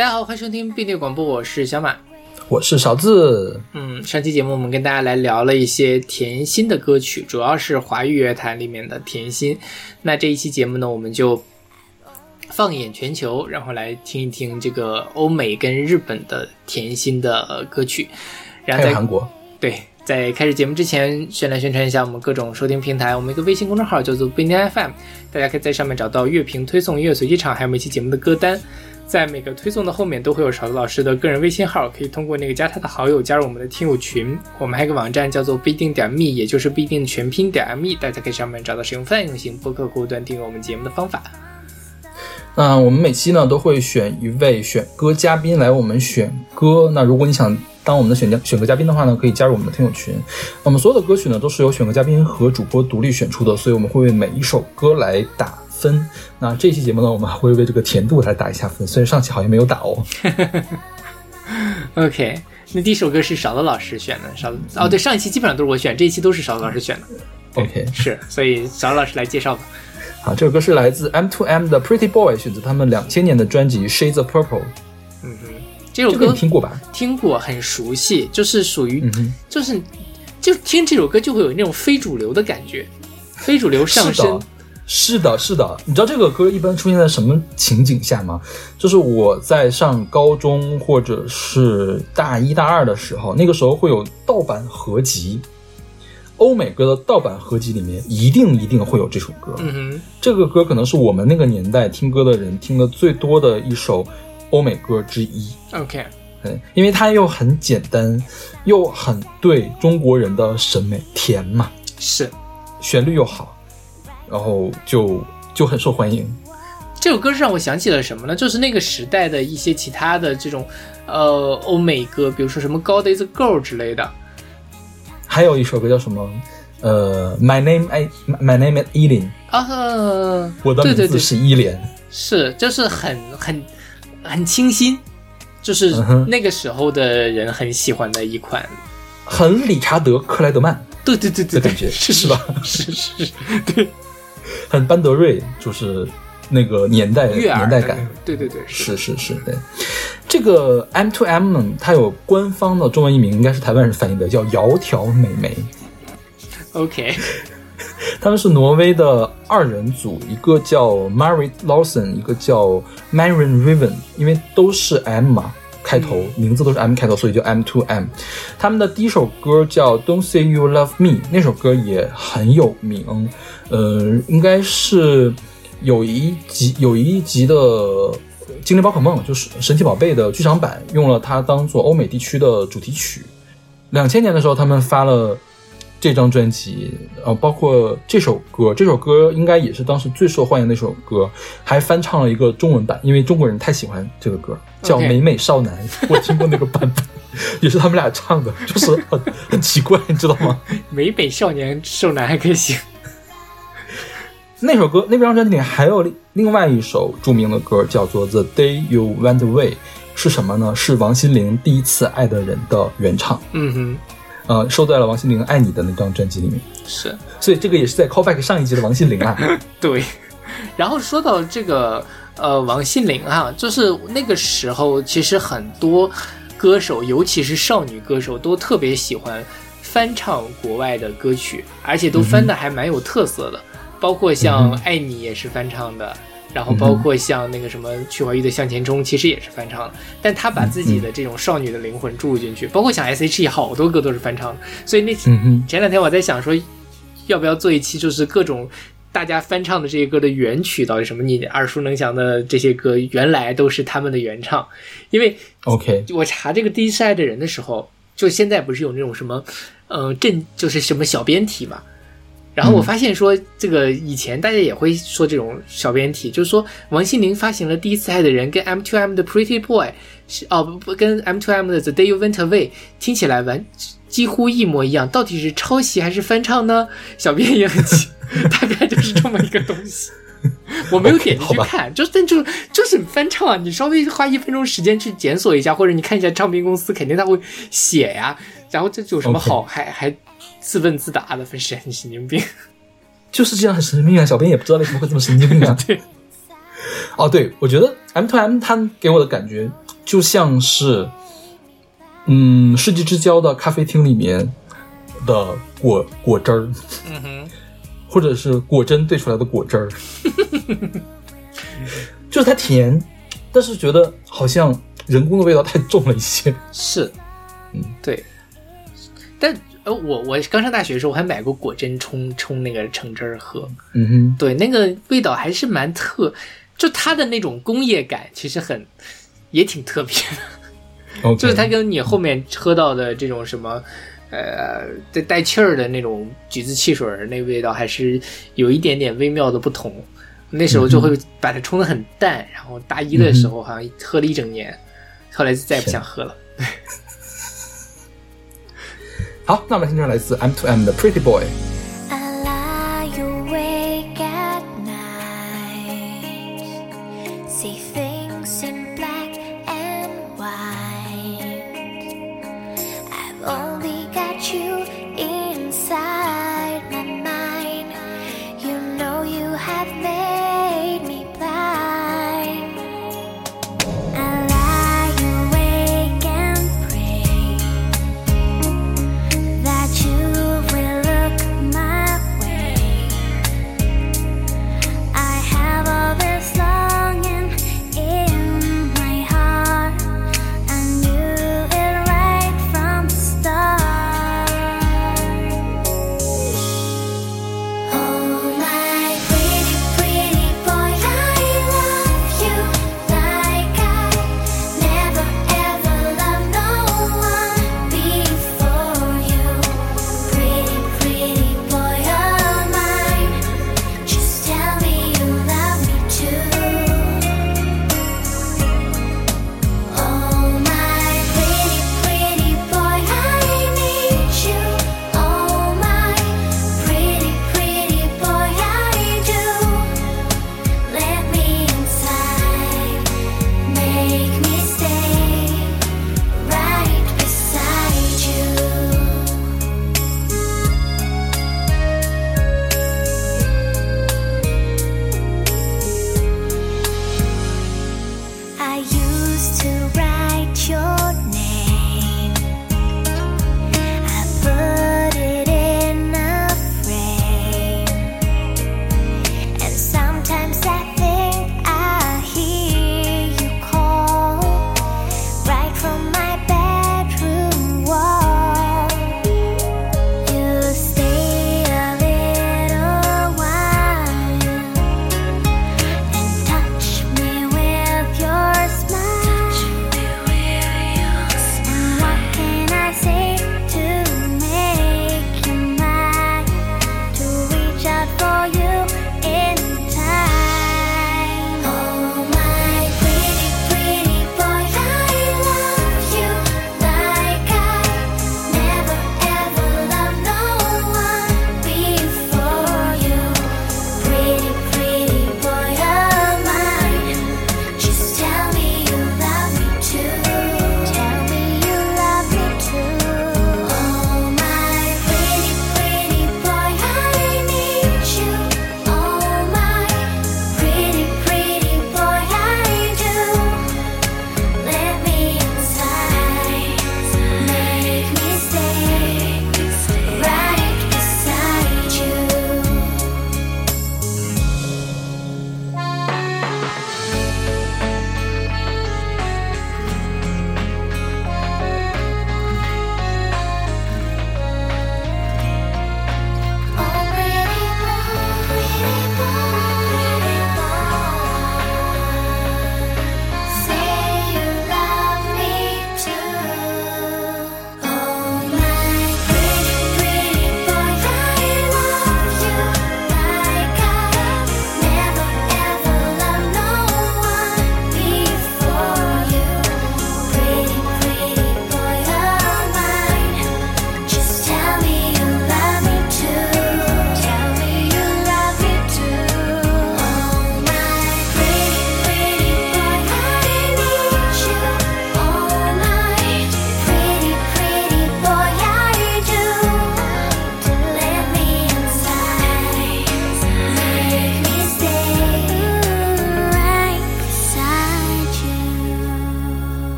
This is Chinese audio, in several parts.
大家好，欢迎收听并列广播，我是小马，我是勺子。嗯，上期节目我们跟大家来聊了一些甜心的歌曲，主要是华语乐坛里面的甜心。那这一期节目呢，我们就放眼全球，然后来听一听这个欧美跟日本的甜心的歌曲。然后在韩国，对，在开始节目之前，先来宣传一下我们各种收听平台。我们一个微信公众号叫做不一定 FM，大家可以在上面找到乐评推送、音乐随机场，还有每期节目的歌单。在每个推送的后面都会有勺子老师的个人微信号，可以通过那个加他的好友加入我们的听友群。我们还有个网站叫做不一定点 me，也就是不一定全拼点 me，大家可以上面找到使用泛用型播客客户端订阅我们节目的方法。那我们每期呢都会选一位选歌嘉宾来我们选歌。那如果你想当我们的选嘉选歌嘉宾的话呢，可以加入我们的听友群。那么所有的歌曲呢都是由选歌嘉宾和主播独立选出的，所以我们会为每一首歌来打。分，那这期节目呢，我们还会为这个甜度来打一下分，虽然上期好像没有打哦。OK，那第一首歌是勺子老师选的，勺子哦，对，上一期基本上都是我选，这一期都是勺子老师选的。OK，是，所以勺子老师来介绍吧。好，这首歌是来自 M to M 的 Pretty Boy，选择他们两千年的专辑 Shades of Purple。嗯哼，这首歌听过吧？听过，很熟悉，就是属于，就是就听这首歌就会有那种非主流的感觉，非主流上升。是的，是的，你知道这个歌一般出现在什么情景下吗？就是我在上高中或者是大一大二的时候，那个时候会有盗版合集，欧美歌的盗版合集里面一定一定会有这首歌。嗯哼，这个歌可能是我们那个年代听歌的人听的最多的一首欧美歌之一。OK，嗯，因为它又很简单，又很对中国人的审美，甜嘛，是，旋律又好。然后就就很受欢迎。这首歌是让我想起了什么呢？就是那个时代的一些其他的这种呃欧美歌，比如说什么《God Is a Girl》之类的。还有一首歌叫什么？呃，My Name I My Name Is Eileen。啊，我的名字是伊莲。是，就是很很很清新，就是那个时候的人很喜欢的一款，很理查德克莱德曼。对对对对，感觉是吧？是是，对。很班德瑞，就是那个年代年代感，对对对，是是是，对。这个 M to M 它有官方的中文译名，应该是台湾人翻译的，叫窈窕美眉。OK，他们是挪威的二人组，一个叫 Marit Lawson，一个叫 Marion Riven，因为都是 M 嘛。开头名字都是 M 开头，所以叫 M to M。他们的第一首歌叫 Don't Say You Love Me，那首歌也很有名。呃，应该是有一集有一集的《精灵宝可梦》，就是神奇宝贝的剧场版，用了它当做欧美地区的主题曲。两千年的时候，他们发了。这张专辑，呃，包括这首歌，这首歌应该也是当时最受欢迎的一首歌，还翻唱了一个中文版，因为中国人太喜欢这个歌，叫《美美少男》，我听过那个版本，也是他们俩唱的，就是很很奇怪，你知道吗？美美少年少男还可以行。那首歌，那张专辑里还有另外一首著名的歌，叫做《The Day You Went Away》，是什么呢？是王心凌第一次爱的人的原唱。嗯哼。呃，收在了王心凌《爱你》的那张专辑里面，是，所以这个也是在 callback 上一集的王心凌啊。对，然后说到这个呃王心凌啊，就是那个时候其实很多歌手，尤其是少女歌手，都特别喜欢翻唱国外的歌曲，而且都翻的还蛮有特色的，包括像《爱你》也是翻唱的。然后包括像那个什么曲怀玉的《向前冲》，其实也是翻唱的，但他把自己的这种少女的灵魂注入进去。包括像 S.H.E 好多歌都是翻唱的，所以那前两天我在想说，要不要做一期，就是各种大家翻唱的这些歌的原曲到底什么？你耳熟能详的这些歌，原来都是他们的原唱。因为 OK，我查这个第一次爱的人的时候，就现在不是有那种什么，呃，正就是什么小编题嘛。然后我发现说，这个以前大家也会说这种小编题，就是说王心凌发行了《第一次爱的人》跟 M to M 的《Pretty Boy》是哦不不跟 M to M 的《The Day You Went Away》听起来完几乎一模一样，到底是抄袭还是翻唱呢？小编也很奇，大概就是这么一个东西。我没有点进去看，就但就就是翻唱啊！你稍微花一分钟时间去检索一下，或者你看一下唱片公司，肯定他会写呀。然后这有什么好还还？自问自答的，很神神经病，就是这样很神经病啊！小编也不知道为什么会这么神经病啊。对，哦，对，我觉得 M to M 它给我的感觉就像是，嗯，世纪之交的咖啡厅里面的果果汁儿，嗯哼，或者是果真兑出来的果汁儿，就是它甜，但是觉得好像人工的味道太重了一些。是，嗯，对。但呃，我我刚上大学的时候，我还买过果珍冲冲那个橙汁儿喝。嗯哼，对，那个味道还是蛮特，就它的那种工业感其实很也挺特别的就是它跟你后面喝到的这种什么。呃，带带气儿的那种橘子汽水儿，那味道还是有一点点微妙的不同。那时候就会把它冲得很淡，然后大一的时候好像喝了一整年，后来就再也不想喝了。好，那我们听这来自 M to M 的 Pretty Boy。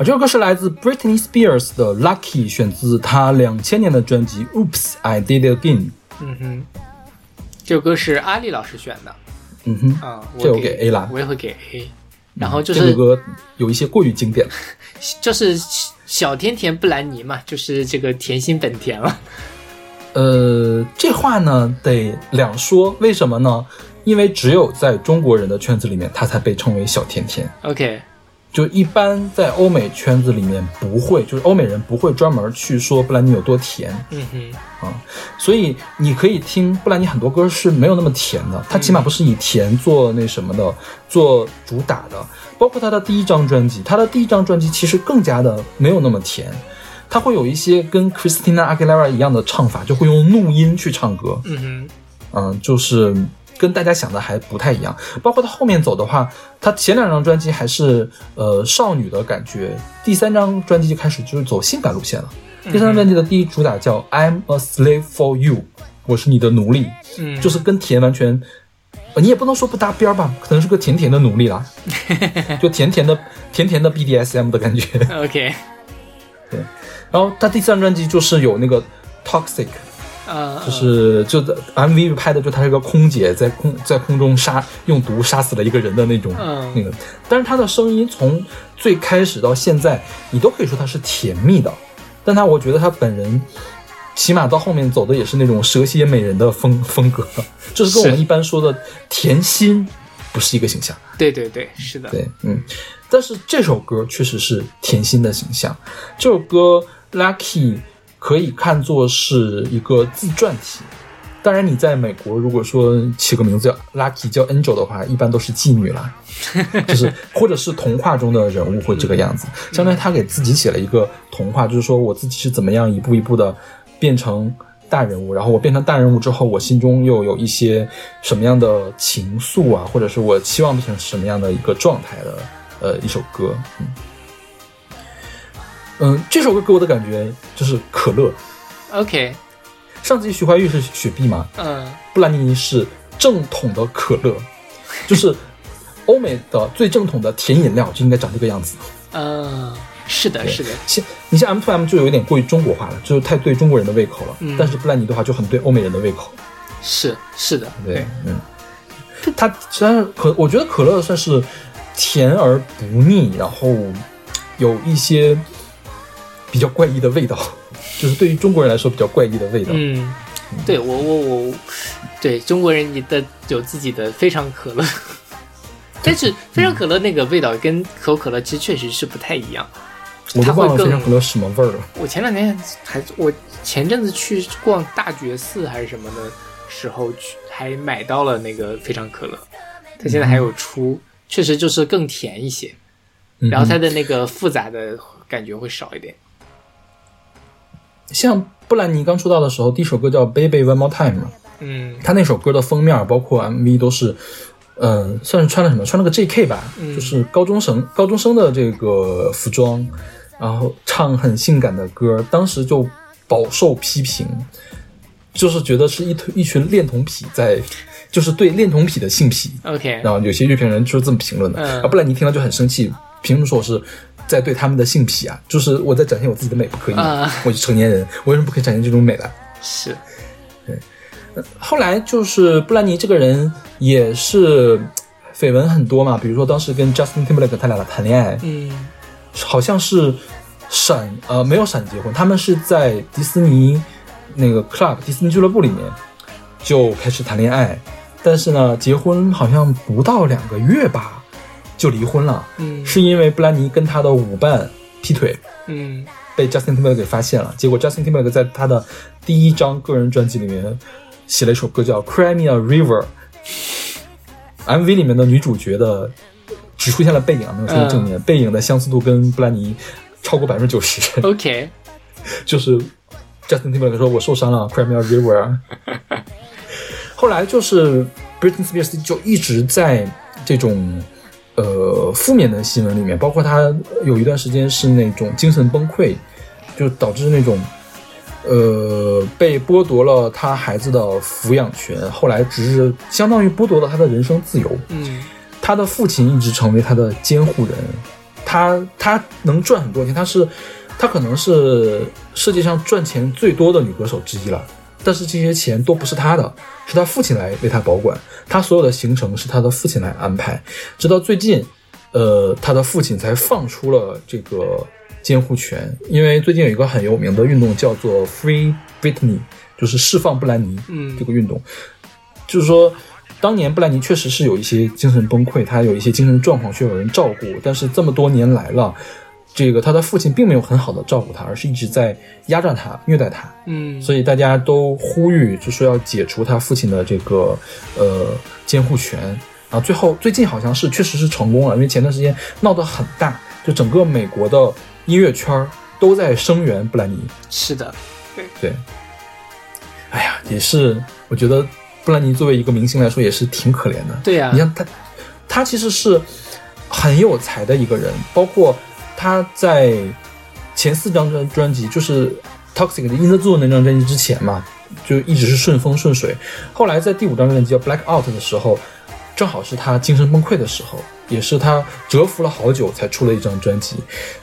啊，这首歌是来自 Britney Spears 的《Lucky》，选自她两千年的专辑《Oops I Did It Again》。嗯哼，这首歌是阿丽老师选的嗯哼，啊，这我我给 A 啦我也会给 A。然后就是这首歌有一些过于经典了。就是小甜甜布兰妮嘛，就是这个甜心本田了。呃，这话呢得两说，为什么呢？因为只有在中国人的圈子里面，她才被称为小甜甜。OK，就一般在欧美圈子里面不会，就是欧美人不会专门去说布兰妮有多甜。嗯哼，啊，所以你可以听布兰妮很多歌是没有那么甜的，她起码不是以甜做那什么的，做主打的。包括她的第一张专辑，她的第一张专辑其实更加的没有那么甜，她会有一些跟 Christina Aguilera 一样的唱法，就会用怒音去唱歌，嗯哼，嗯，就是跟大家想的还不太一样。包括他后面走的话，他前两张专辑还是呃少女的感觉，第三张专辑就开始就是走性感路线了。第三张专辑的第一主打叫《I'm a Slave for You》，我是你的奴隶，嗯，就是跟甜完全。呃你也不能说不搭边儿吧，可能是个甜甜的奴隶啦，就甜甜的甜甜的 BDSM 的感觉。OK，对然后他第三张专辑就是有那个 Toxic，呃，就是就在 MV 拍的就她是个空姐在空在空中杀用毒杀死了一个人的那种、嗯那个，但是她的声音从最开始到现在，你都可以说她是甜蜜的，但她我觉得她本人起码到后面走的也是那种蛇蝎美人的风风格，就是跟我们一般说的甜心不是一个形象。对对对，是的，对，嗯，但是这首歌确实是甜心的形象。这首歌《Lucky》可以看作是一个自传体。当然，你在美国如果说起个名字叫 Lucky 叫 Angel 的话，一般都是妓女啦，就是或者是童话中的人物会这个样子。相当于他给自己写了一个童话，就是说我自己是怎么样一步一步的变成大人物，然后我变成大人物之后，我心中又有一些什么样的情愫啊，或者是我期望变成什么样的一个状态的呃一首歌，嗯。嗯，这首歌给我的感觉就是可乐。OK，上次徐怀钰是雪碧嘛，嗯布兰妮是正统的可乐，就是欧美的最正统的甜饮料就应该长这个样子。嗯，是的，是的，像你像 M to M 就有点过于中国化了，就是太对中国人的胃口了。嗯但是布兰妮的话就很对欧美人的胃口。是是的，对，嗯，它虽然可，我觉得可乐算是甜而不腻，然后有一些比较怪异的味道，就是对于中国人来说比较怪异的味道。嗯，对我我我，对中国人你的有自己的非常可乐，但是非常可乐那个味道跟可口可乐其实确实是不太一样。我都它会更忘了非常可乐什么味儿了。我前两天还我前阵子去逛大觉寺还是什么的时候去，还买到了那个非常可乐，它现在还有出，确实就是更甜一些，嗯然后它的那个复杂的感觉会少一点。像布兰妮刚出道的时候，第一首歌叫《Baby One More Time》嘛，嗯。她那首歌的封面包括 MV 都是，呃，算是穿了什么？穿了个 JK 吧，嗯。就是高中生高中生的这个服装，然后唱很性感的歌，当时就饱受批评，就是觉得是一推一群恋童癖在，就是对恋童癖的性癖，，OK，然后有些乐评人就是这么评论的，嗯。啊，布兰妮听了就很生气，凭什么说我是在对他们的性癖啊？就是我在展现我自己的美，不可以我是成年人，我为什么不可以展现这种美呢？是，对后来就是布兰妮这个人也是绯闻很多嘛，比如说当时跟 Justin Timberlake 他俩谈恋爱，嗯好像是闪呃没有闪结婚，他们是在迪士尼那个 club 迪士尼俱乐部里面就开始谈恋爱，但是呢结婚好像不到两个月吧就离婚了，嗯。是因为布兰妮跟他的舞伴劈腿。嗯。被 Justin Timberlake 给发现了，结果 Justin Timberlake 在他的第一张个人专辑里面写了一首歌叫《Cry Me a River》，MV 里面的女主角的只出现了背影，没有出现正面，背影的相似度跟布兰妮超过百分之九十，，OK，就是 Justin Timberlake 说我受伤了，Cry Me a River。后来就是 Britney Spears 就一直在这种呃负面的新闻里面，包括她有一段时间是那种精神崩溃，就导致那种呃，被剥夺了他孩子的抚养权，后来只是相当于剥夺了他的人生自由。嗯他的父亲一直成为他的监护人，他他能赚很多钱，他是他可能是世界上赚钱最多的女歌手之一了。但是这些钱都不是他的，是他父亲来为他保管，他所有的行程是他的父亲来安排。直到最近，呃，他的父亲才放出了这个监护权，因为最近有一个很有名的运动叫做 Free Britney，就是释放布兰妮嗯这个运动，就是说。当年布兰妮确实是有一些精神崩溃，她有一些精神状况需要有人照顾，但是这么多年来了，这个他的父亲并没有很好的照顾他，而是一直在压榨他、虐待他。嗯，所以大家都呼吁，就说要解除他父亲的这个呃监护权。然后最后最近好像是确实是成功了，因为前段时间闹得很大，就整个美国的音乐圈都在声援布兰妮。是的，对对，哎呀，也是，我觉得布兰妮作为一个明星来说也是挺可怜的。对呀你看他，他其实是很有才的一个人，包括他在前四张专专辑，就是 Toxic 的 In the Zone 那张专辑之前嘛，就一直是顺风顺水。后来在第五张专辑叫 Black Out 的时候，正好是他精神崩溃的时候，也是他蛰伏了好久才出了一张专辑。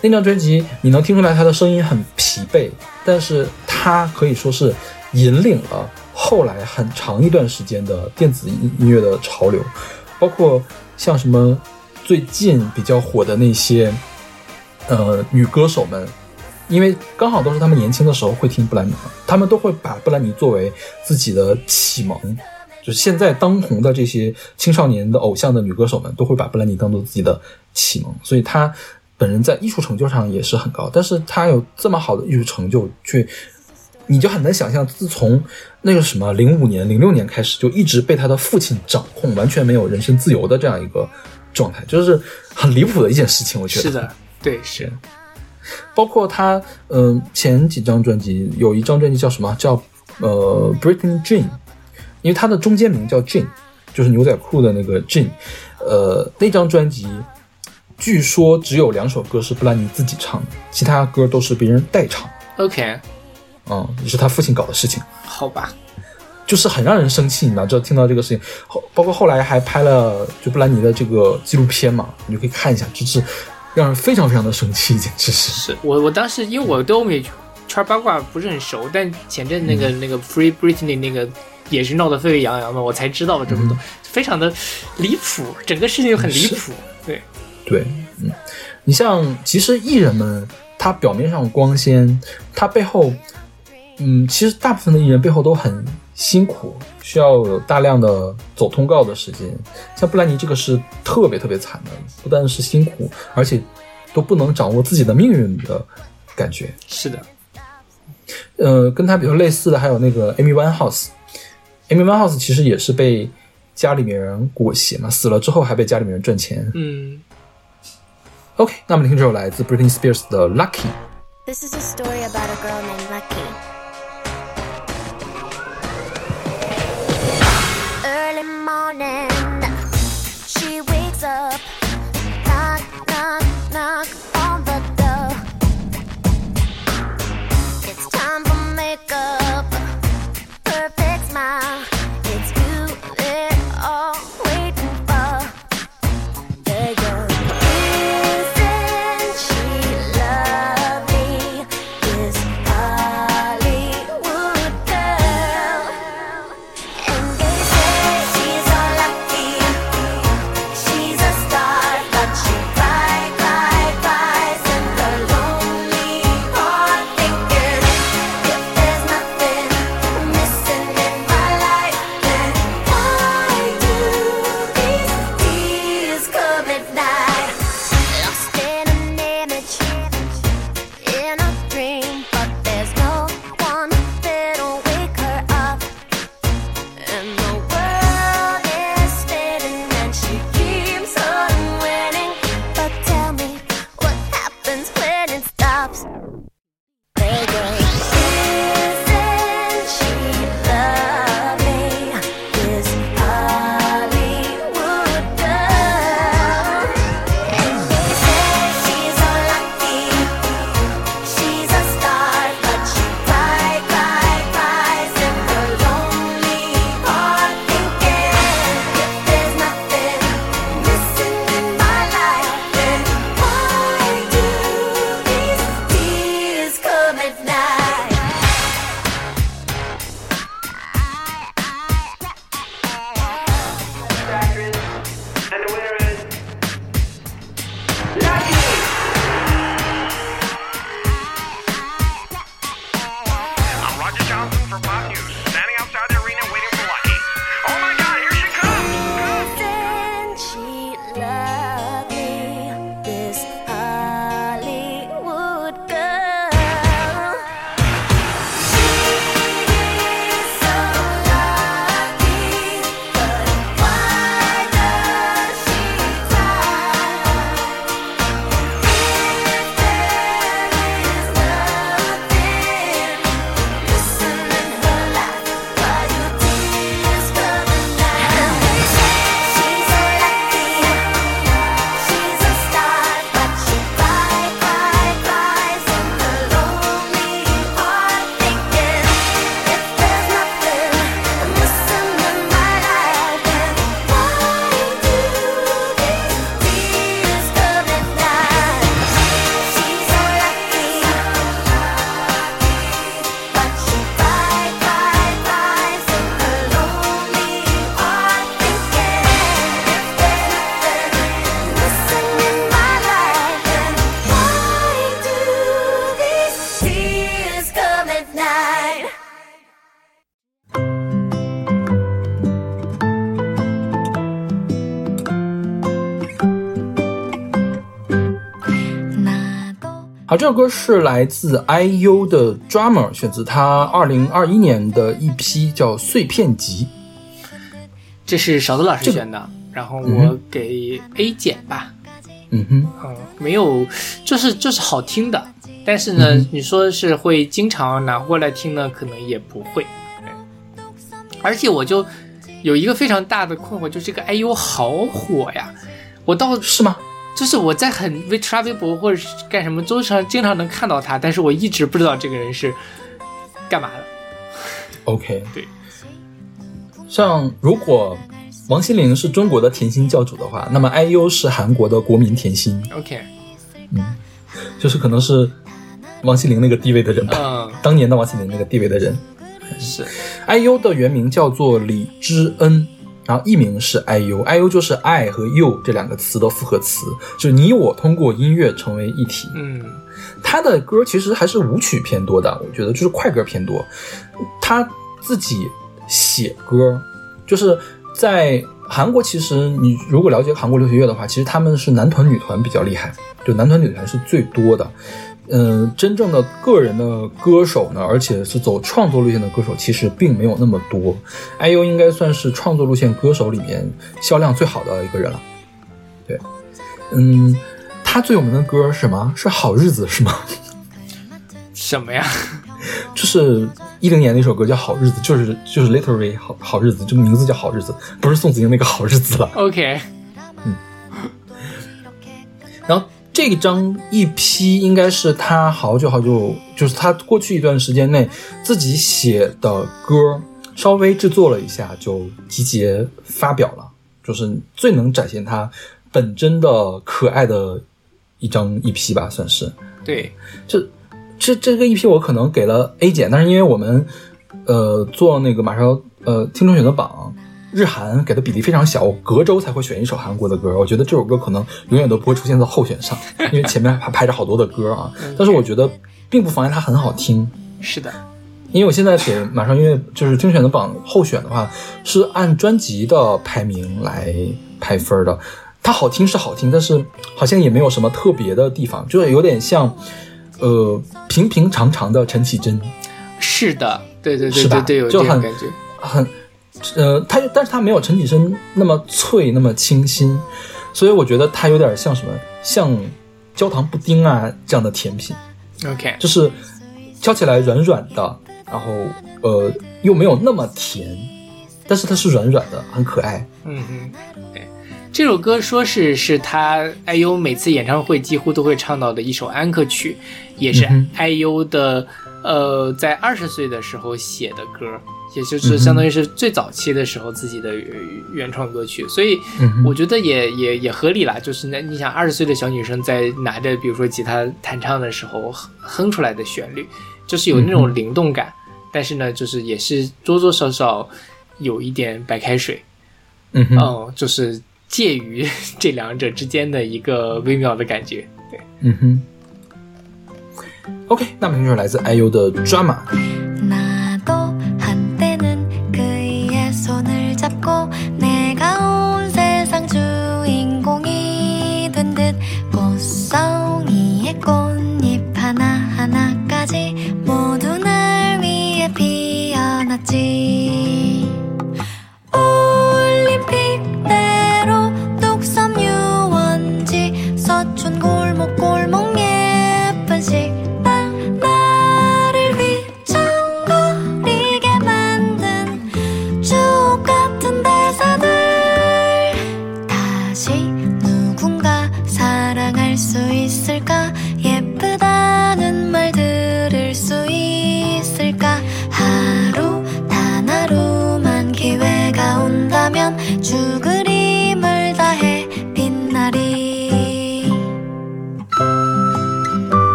那张专辑你能听出来他的声音很疲惫，但是他可以说是引领了后来很长一段时间的电子音音乐的潮流，包括像什么最近比较火的那些呃女歌手们，因为刚好都是他们年轻的时候会听布兰妮嘛，他们都会把布兰妮作为自己的启蒙。就是现在当红的这些青少年的偶像的女歌手们，都会把布兰妮当做自己的启蒙，所以她本人在艺术成就上也是很高。但是她有这么好的艺术成就，却你就很难想象，自从那个什么零五年、零六年开始，就一直被她的父亲掌控，完全没有人身自由的这样一个状态，就是很离谱的一件事情。我觉得是的，对，是，包括他，嗯、前几张专辑有一张专辑叫什么？叫呃 Britney Jean，因为他的中间名叫 Jean，就是牛仔裤的那个 Jean。呃，那张专辑据说只有两首歌是布兰妮自己唱的，其他歌都是别人代唱。OK，嗯，也是他父亲搞的事情，好吧，就是很让人生气。你知道，这听到这个事情后，包括后来还拍了就布兰妮的这个纪录片嘛，你就可以看一下，就是让人非常非常的生气，简直是。是我我当时因为我对欧美圈八卦不是很熟，但前阵那个、嗯那个 Free Britney 那个也是闹得沸沸扬扬的，我才知道了这么嗯多，非常的离谱，整个事情很离谱。对，对，嗯，你像其实艺人们，他表面上光鲜，他背后，嗯，其实大部分的艺人背后都很辛苦，需要有大量的走通告的时间。像布兰妮这个是特别特别惨的，不但是辛苦，而且都不能掌握自己的命运的感觉。是的，呃，跟他比较类似的还有那个 Amy Winehouse。Amy Winehouse 其实也是被家里面人裹挟嘛，死了之后还被家里面人赚钱。嗯 OK，那我们听这首来自 Britney Spears 的《Lucky》。This is a story about a girl named Lucky. Morning, she wakes up, knock, knock, knock 首歌是来自 IU 的 Drummer，选自他二零二一年的一批叫《碎片集》。这是勺子老师选的，然后嗯我给 A 减吧。嗯哼，嗯，没有，就是就是好听的，但是呢，嗯你说是会经常拿过来听呢，可能也不会。而且我就有一个非常大的困惑，就是这个 IU 好火呀！我到是吗？就是我在很微刷微博或者是干什么，都常经常能看到他，但是我一直不知道这个人是干嘛的。OK，对。像如果王心凌是中国的甜心教主的话，那么 IU 是韩国的国民甜心，OK，嗯。就是可能是王心凌那个地位的人吧，嗯，当年的王心凌那个地位的人。是。IU 的原名叫做李知恩，然后艺名是 IU，IU 就是爱和 you 这两个词的复合词，就是你我通过音乐成为一体。嗯他的歌其实还是舞曲偏多的，我觉得就是快歌偏多。他自己写歌，就是在韩国，其实你如果了解韩国流行乐的话，其实他们是男团女团比较厉害，就男团女团是最多的。嗯、真正的个人的歌手呢，而且是走创作路线的歌手，其实并没有那么多。IU 应该算是创作路线歌手里面销量最好的一个人了。对，嗯，他最有名的歌是什么？是好日子是吗？什么呀？就是一零年的一首歌叫《好日子》，就是就是 literally 好好日子，这个名字叫好日子，不是宋子英那个好日子了。OK，嗯然后这张 EP 应该是他好久好久，就是他过去一段时间内自己写的歌，稍微制作了一下就集结发表了，就是最能展现他本真的可爱的一张 EP 吧，算是。对，这这这个 EP 我可能给了 A 减，但是因为我们呃做那个马上要呃听众选择榜，日韩给的比例非常小，我隔周才会选一首韩国的歌。我觉得这首歌可能永远都不会出现在候选上，因为前面还排着好多的歌啊。但是我觉得并不妨碍它很好听，是的，因为我现在给马上音乐就是精选的榜候选的话，是按专辑的排名来排分的。它好听是好听，但是好像也没有什么特别的地方，就是有点像，呃，平平常常的陈绮贞，是的，对对对对对，有这就很种感觉。很，呃，它但是它没有陈绮贞那么脆，那么清新，所以我觉得它有点像什么，像焦糖布丁啊这样的甜品。OK，就是敲起来软软的，然后呃又没有那么甜，但是它是软软的，很可爱。嗯嗯，对，这首歌说是是他 IU 每次演唱会几乎都会唱到的一首安可曲，也是嗯 IU 的、呃在二十岁的时候写的歌，也就是相当于是最早期的时候自己的原原创歌曲，所以我觉得也也也合理啦。就是那你想二十岁的小女生在拿着比如说吉他弹唱的时候哼哼出来的旋律，就是有那嗯种灵动感，但是呢，就是也是多多少少有一点白开水。嗯哼，嗯，就是介于 这两者之间的一个微妙的感觉。对，嗯哼。OK，那么就是来自 IU 的 Drama。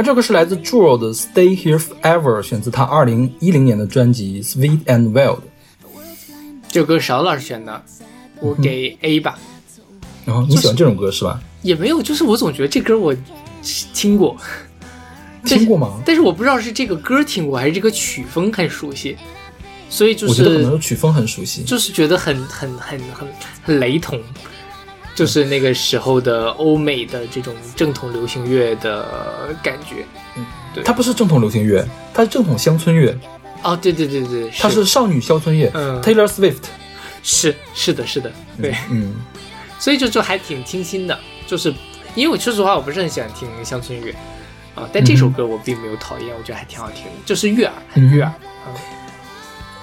它这个是来自 Jewel 的《Stay Here Forever》，选自他二零一零年的专辑《Sweet and Wild》。这首歌是邵老师选的，我给 A 吧。然后你喜欢这种歌是吧？也没有，就是我总觉得这歌我听过，听过吗？但是我不知道是这个歌听过还是这个曲风很熟悉，所以就我觉得可能是是曲风很熟悉。就是觉得很很很很很雷同，就是那个时候的欧美的这种正统流行乐的感觉。嗯对它不是正统流行乐，它是正统乡村乐，哦，对对对对，它是少女乡村乐。嗯 Taylor Swift，是是的是的，对，嗯，所以就就还挺清新的，就是因为我说实话我不是很喜欢听乡村乐啊，但这首歌我并没有讨厌，我觉得还挺好听的，就是悦耳，很悦耳。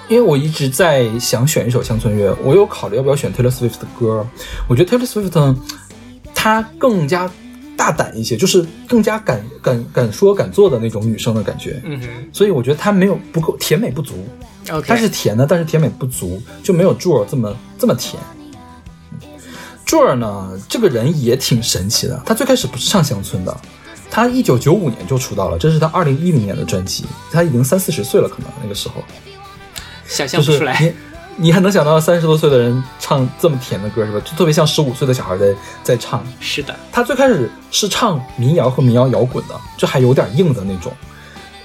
因为我一直在想选一首乡村乐，我有考虑要不要选 Taylor Swift 的歌。我觉得 Taylor Swift 呢，她更加大胆一些，就是更加敢敢敢说敢做的那种女生的感觉。嗯哼所以我觉得她没有不够甜美不足，，OK，她是甜的，但是甜美不足，就没有 Jewel 这么这么甜。Jewel 呢，这个人也挺神奇的。他最开始不是唱乡村的，他一九九五年就出道了，这是他二零一零年的专辑，他已经三四十岁了，可能那个时候。想象不出来。你，你还能想到三十多岁的人唱这么甜的歌是吧？就特别像十五岁的小孩在在唱。是的，他最开始是唱民谣和民谣摇滚的，就还有点硬的那种。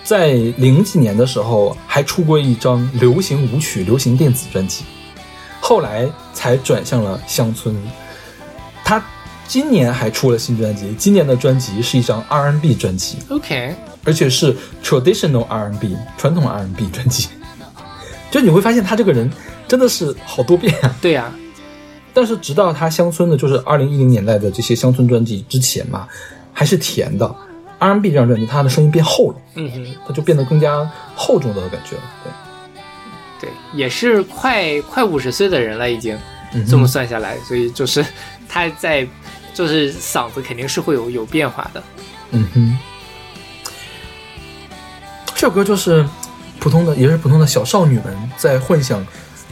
在零几年的时候，还出过一张流行舞曲、流行电子专辑，后来才转向了乡村。他今年还出了新专辑，今年的专辑是一张 R&B 专辑，OK，而且是 traditional R&B 传统 R&B 专辑。就你会发现他这个人真的是好多变啊！对呀、但是直到他乡村的，就是二零一零年代的这些乡村专辑之前嘛，还是甜的。R&B 这张专辑，他的声音变厚了，嗯哼，他就变得更加厚重的感觉了。对，对，也是快快五十岁的人了，已经嗯这么算下来，所以就是他在就是嗓子肯定是会有有变化的。嗯哼，这首歌就是普通的，也是普通的小少女们在幻想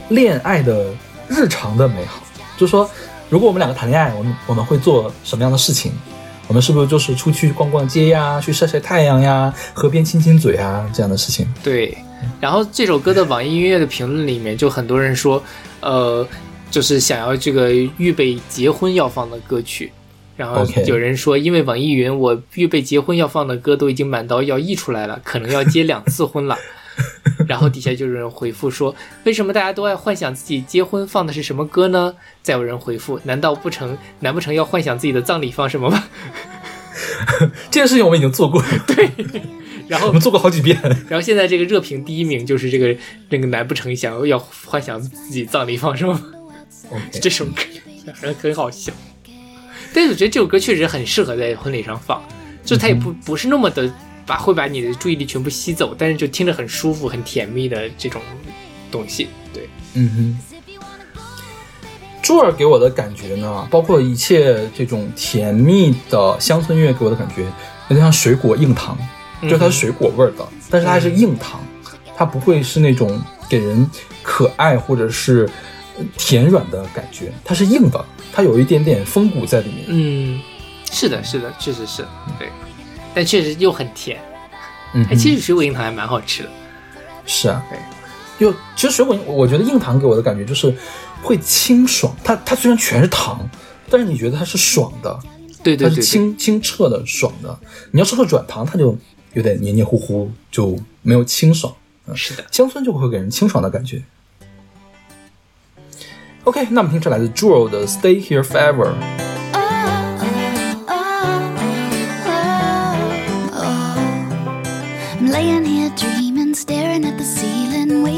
恋爱的日常的美好。就说，如果我们两个谈恋爱，我们我们会做什么样的事情？我们是不是就是出去逛逛街呀，去晒晒太阳呀，河边亲亲嘴啊这样的事情？对，然后这首歌的网易音乐的评论里面，就很多人说，呃，就是想要这个预备结婚要放的歌曲。然后有人说，因为网易云我预备结婚要放的歌都已经满到要溢出来了，可能要结两次婚了。然后底下就有人回复说，为什么大家都爱幻想自己结婚放的是什么歌呢？再有人回复，难道不成？难不成要幻想自己的葬礼放什么吗？这件事情我们已经做过，对，然后我们做过好几遍。然后现在这个热评第一名就是这个那个难不成想要幻想自己葬礼放什么这首歌很很好笑，但是我觉得这首歌确实很适合在婚礼上放，就它也不不是那么的把会把你的注意力全部吸走，但是就听着很舒服、很甜蜜的这种东西。对，嗯哼，朱尔给我的感觉呢，包括一切这种甜蜜的乡村乐给我的感觉，有点像水果硬糖，就它是水果味儿的，但是它还是硬糖，它不会是那种给人可爱或者是呃甜软的感觉，它是硬的，它有一点点风骨在里面。嗯，是的，是的，确实是对，但确实又很甜。嗯，哎，其实水果硬糖还蛮好吃的。是啊，对。就其实水果，我觉得硬糖给我的感觉就是会清爽，它它虽然全是糖，但是你觉得它是爽的，它是对对它是，清清澈的、爽的。你要吃个软糖，它就有点黏黏糊糊，就没有清爽。是的。乡村就会给人清爽的感觉。OK，那我们听这来自 Jewel 的《Stay Here Forever》。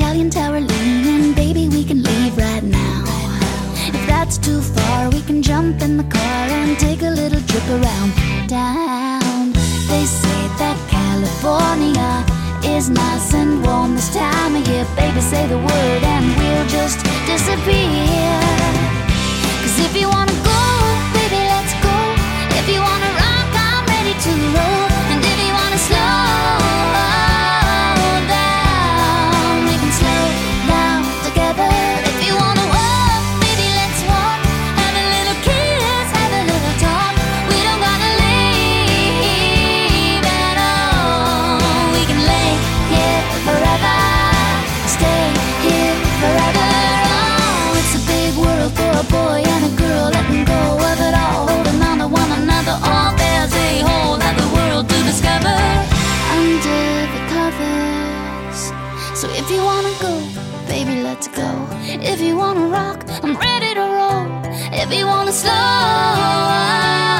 Italian tower leaning, baby, we can leave right now. If that's too far, we can jump in the car and take a little trip around town. They say that California is nice and warm this time of year. Baby, say the word and we'll just disappear. Cause if you wanna go, If you wanna rock, I'm ready to roll. If you wanna slow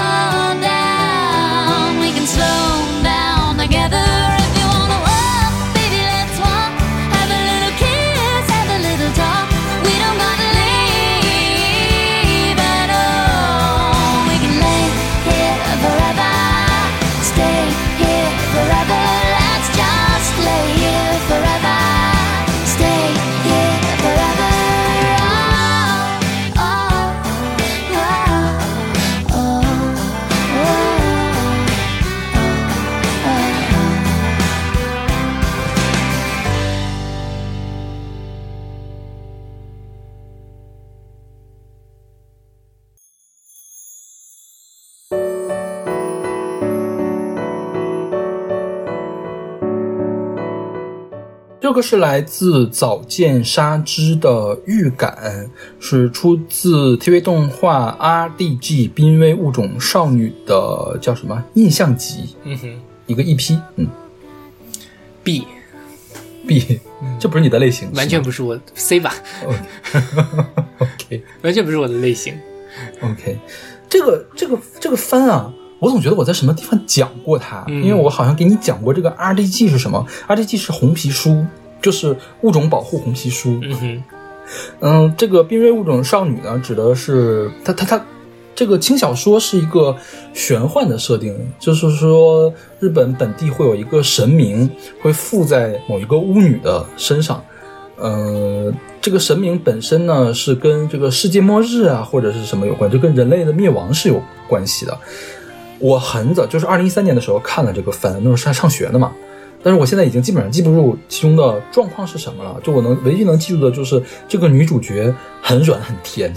个是来自早见沙织的预感，是出自 TV 动画 RDG 濒危物种少女的叫什么印象集，嗯哼一个 EP，嗯，B，B，这不是你的类型，完全不是我 C 吧，OK。完全不是我的类型。OK，这个这个这个番啊，我总觉得我在什么地方讲过它，嗯。因为我好像给你讲过这个 RDG 是什么，RDG 是红皮书，就是物种保护红皮书，嗯哼，嗯，这个濒危物种少女呢，指的是它它它，这个轻小说是一个玄幻的设定，就是说日本本地会有一个神明会附在某一个巫女的身上，呃，这个神明本身呢是跟这个世界末日啊或者是什么有关，就跟人类的灭亡是有关系的。我很早就是二零一三年的时候看了这个番，那时候上上学的嘛。但是我现在已经基本上记不住其中的状况是什么了，就我能唯一能记住的就是这个女主角很软很甜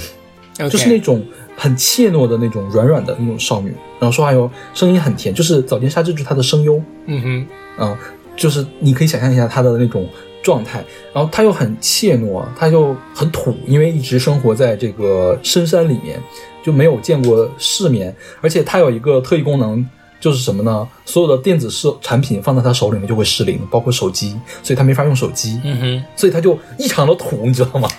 就是那种很怯懦的那种软软的那种少女，然后说话又声音很甜，就是早间纱织就是她的声优，嗯哼，嗯，就是你可以想象一下她的那种状态，然后她又很怯懦，她又很土，因为一直生活在这个深山里面，就没有见过世面，而且她有一个特异功能。就是什么呢？所有的电子设产品放在他手里面就会失灵，包括手机，所以他没法用手机。嗯哼，所以他就异常的土，你知道吗？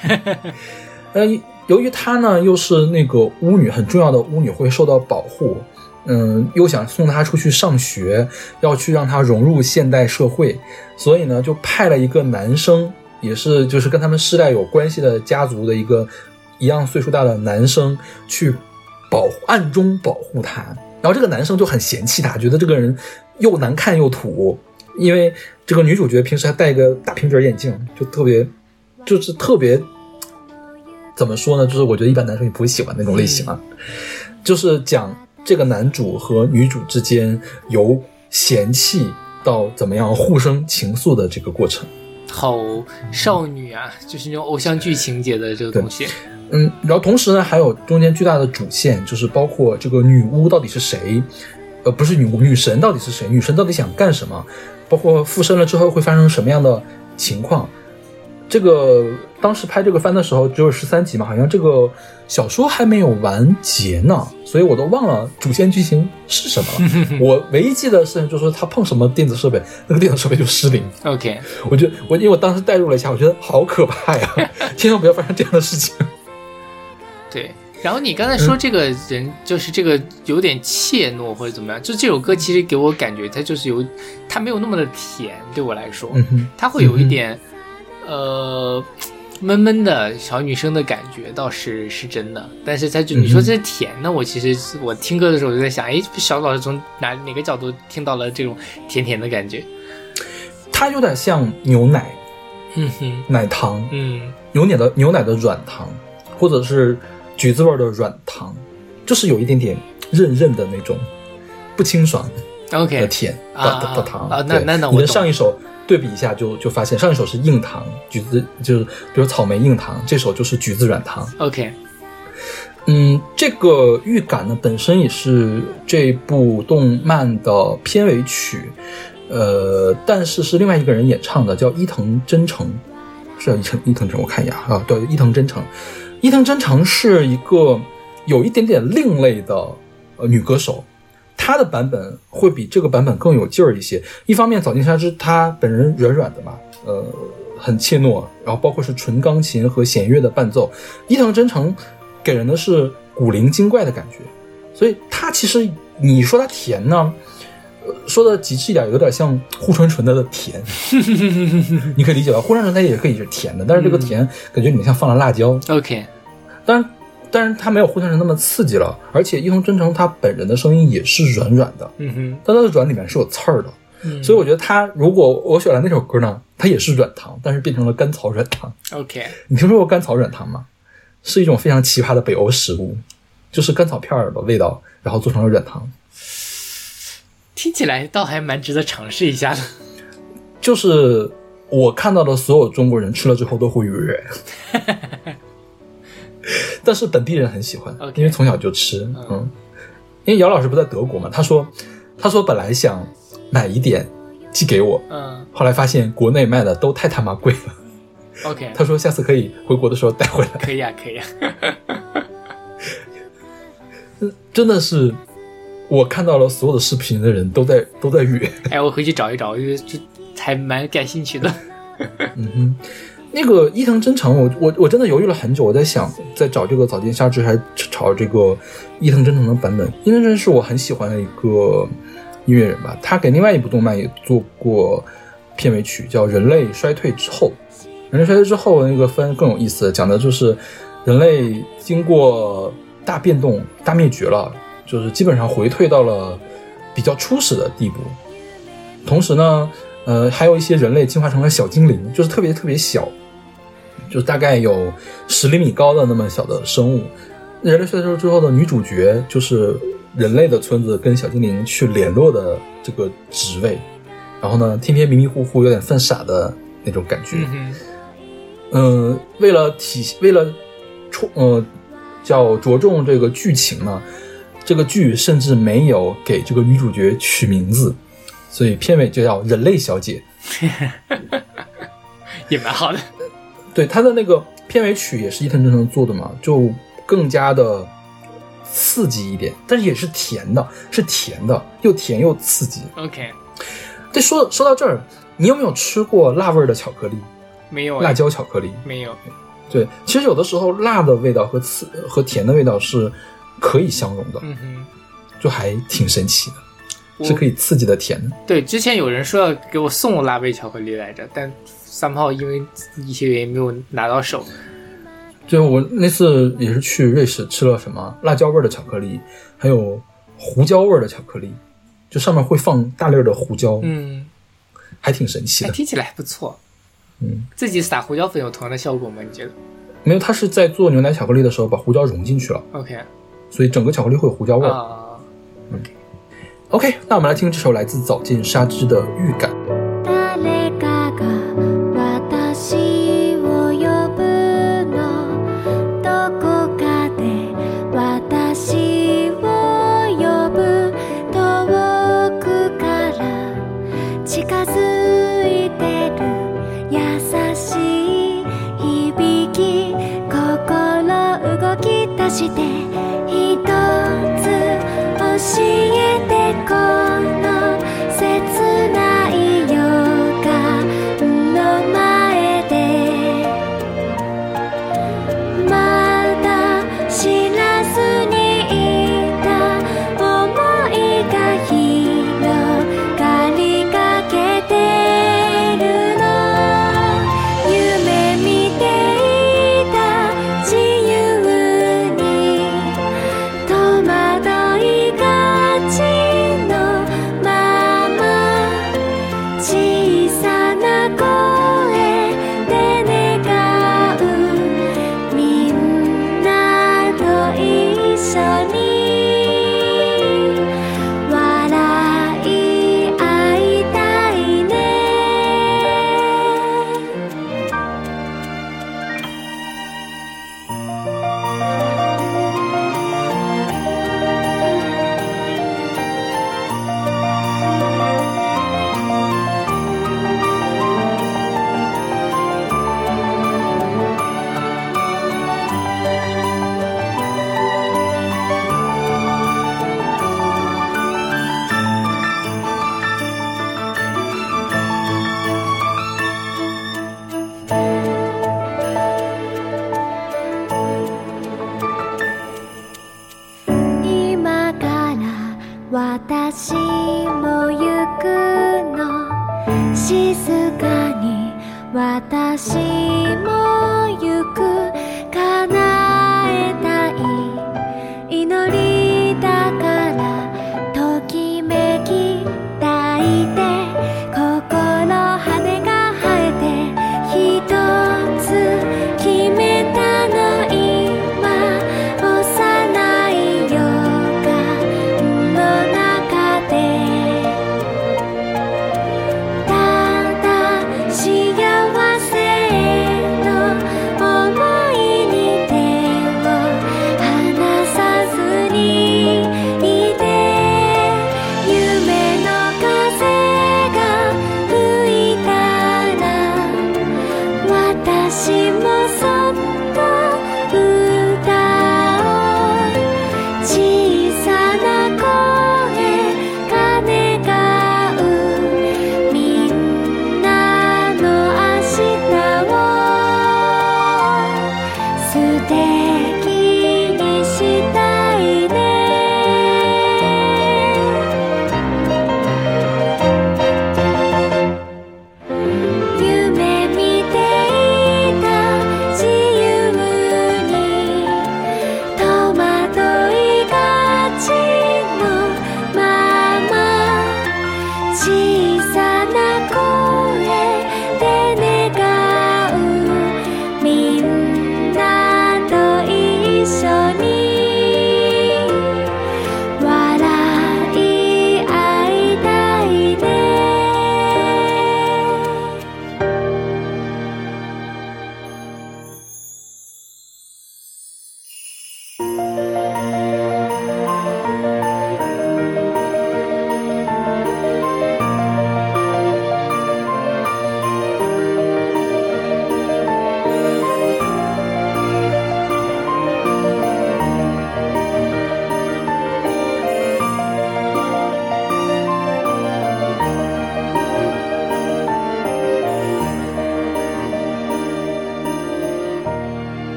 呃，由于他呢又是那个巫女，很重要的巫女，会受到保护。嗯，又想送他出去上学，要去让他融入现代社会，所以呢，就派了一个男生，也是就是跟他们世代有关系的家族的一个一样岁数大的男生去保护暗中保护她。然后这个男生就很嫌弃她，觉得这个人又难看又土，因为这个女主角平时还戴个大平底眼镜，就特别，就是特别，怎么说呢？就是我觉得一般男生也不会喜欢那种类型啊。就是讲这个男主和女主之间由嫌弃到怎么样互生情愫的这个过程。好少女啊，就是那种偶像剧情节的这个东西。嗯，然后同时呢，还有中间巨大的主线，就是包括这个女巫到底是谁，呃，不是女巫，女神到底是谁，女神到底想干什么，包括附身了之后会发生什么样的情况。这个当时拍这个番的时候只有十三集嘛，好像这个小说还没有完结呢，所以我都忘了主线剧情是什么了。我唯一记得的事情就是说他碰什么电子设备，那个电子设备就失灵。OK，我觉得我因为我当时代入了一下，我觉得好可怕呀！千万不要发生这样的事情。对。然后你刚才说这个人就是这个有点怯懦或者怎么样，就这首歌其实给我感觉它就是有，它没有那么的甜，对我来说，它会有一点、呃闷闷的小女生的感觉，倒是是真的。但是它就你说这是甜呢，我其实我听歌的时候就在想，哎，小老师从哪哪个角度听到了这种甜甜的感觉？它有点像牛奶、嗯哼，奶糖、嗯牛奶的牛奶的软糖，或者是橘子味的软糖，就是有一点点韧韧的那种不清爽的，OK，甜的啊的的糖。啊那那那我懂上一首对比一下就就发现，上一首是硬糖，橘子就是比如草莓硬糖，这首就是橘子软糖。OK，嗯，这个预感呢本身也是这部动漫的片尾曲，呃，但是是另外一个人演唱的，叫伊藤真诚，是叫伊藤伊藤真，我看一眼啊，对，伊藤真诚，伊藤真诚是一个有一点点另类的呃女歌手，她的版本会比这个版本更有劲儿一些。一方面，早见沙织她本人软软的嘛，呃，很怯懦，然后包括是纯钢琴和弦乐的伴奏，伊藤真诚给人的是古灵精怪的感觉，所以他其实你说他甜呢，呃说的极致一点，有点像护纯纯的的甜，你可以理解吧？护纯纯它也可以是甜的，但是这个甜感觉里面像放了辣椒，OK，当然，当然它没有护纯纯那么刺激了，而且伊藤真诚他本人的声音也是软软的，嗯哼，但它的软里面是有刺儿的，嗯所以我觉得他如果我选了那首歌呢，它也是软糖，但是变成了甘草软糖。OK，你听说过甘草软糖吗？是一种非常奇葩的北欧食物，就是甘草片儿的味道，然后做成了软糖。听起来倒还蛮值得尝试一下的。就是我看到的所有中国人吃了之后都会晕，但是本地人很喜欢因为从小就吃。嗯，因为姚老师不在德国嘛，他说他说本来想买一点寄给我，嗯后来发现国内卖的都太他妈贵了。，OK，他说下次可以回国的时候带回来。可以啊，可以啊。真的是我看到了所有的视频的人都在都在约。哎，我回去找一找，因为这还蛮感兴趣的。嗯哼，那个伊藤真诚，我我我真的犹豫了很久，我在想在找这个早见沙织还是找这个伊藤真诚的版本。伊藤真是我很喜欢的一个音乐人吧，他给另外一部动漫也做过片尾曲，叫《人类衰退之后》。人类衰退之后那个番更有意思，讲的就是人类经过大变动、大灭绝了，就是基本上回退到了比较初始的地步。同时呢，呃，还有一些人类进化成了小精灵，就是特别特别小，就大概有十厘米高的那么小的生物。人类衰退之后的女主角就是人类的村子跟小精灵去联络的这个职位，然后呢，天天迷迷糊糊、有点犯傻的那种感觉。嗯为了体为了冲呃叫着重这个剧情呢，这个剧甚至没有给这个女主角取名字，所以片尾就叫人类小姐。也蛮好的。对他的那个片尾曲也是伊藤真诚做的嘛，就更加的刺激一点，但是也是甜的，是甜的，又甜又刺激。OK，这，说说到这儿，你有没有吃过辣味儿的巧克力？没有哎辣椒巧克力？没有。对，其实有的时候辣的味道和刺和甜的味道是可以相融的，嗯哼，就还挺神奇的，是可以刺激的甜的。对，之前有人说要给我送辣味巧克力来着，但三炮因为一些原因没有拿到手。就我那次也是去瑞士吃了什么辣椒味儿的巧克力，还有胡椒味儿的巧克力，就上面会放大粒儿的胡椒，嗯，还挺神奇哎，的。听起来还不错。嗯，自己撒胡椒粉有同样的效果吗？你觉得没有，他是在做牛奶巧克力的时候把胡椒融进去了，？OK 所以整个巧克力会有胡椒味儿。啊，OK，那我们来听这首来自早进沙织的《预感》。して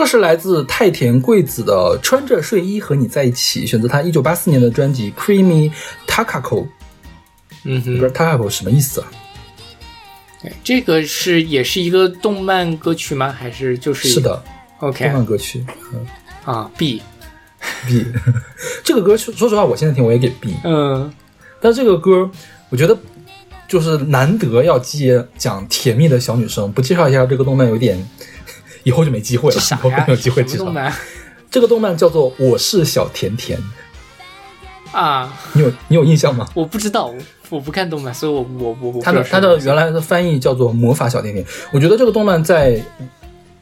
好，这首歌是来自太田贵子的《穿着睡衣和你在一起》，选择他一九八四年的专辑《Creamy Takako》。嗯不知道哼，Takako 什么意思啊？对这个是也是一个动漫歌曲吗？还是就是是的，？OK 动漫歌曲。嗯啊，B，B，这个歌说说实话，我现在听我也给 B。嗯但这个歌，我觉得就是难得要接讲甜蜜的小女生，不介绍一下这个动漫有点，以后就没机会了，以？后没有机会介绍。什么动漫这个动漫叫做《我是小甜甜》，啊？你有你有印象吗？我不知道，我我不看动漫，所以我我我我它的它的原来的翻译叫做《魔法小甜甜》。我觉得这个动漫在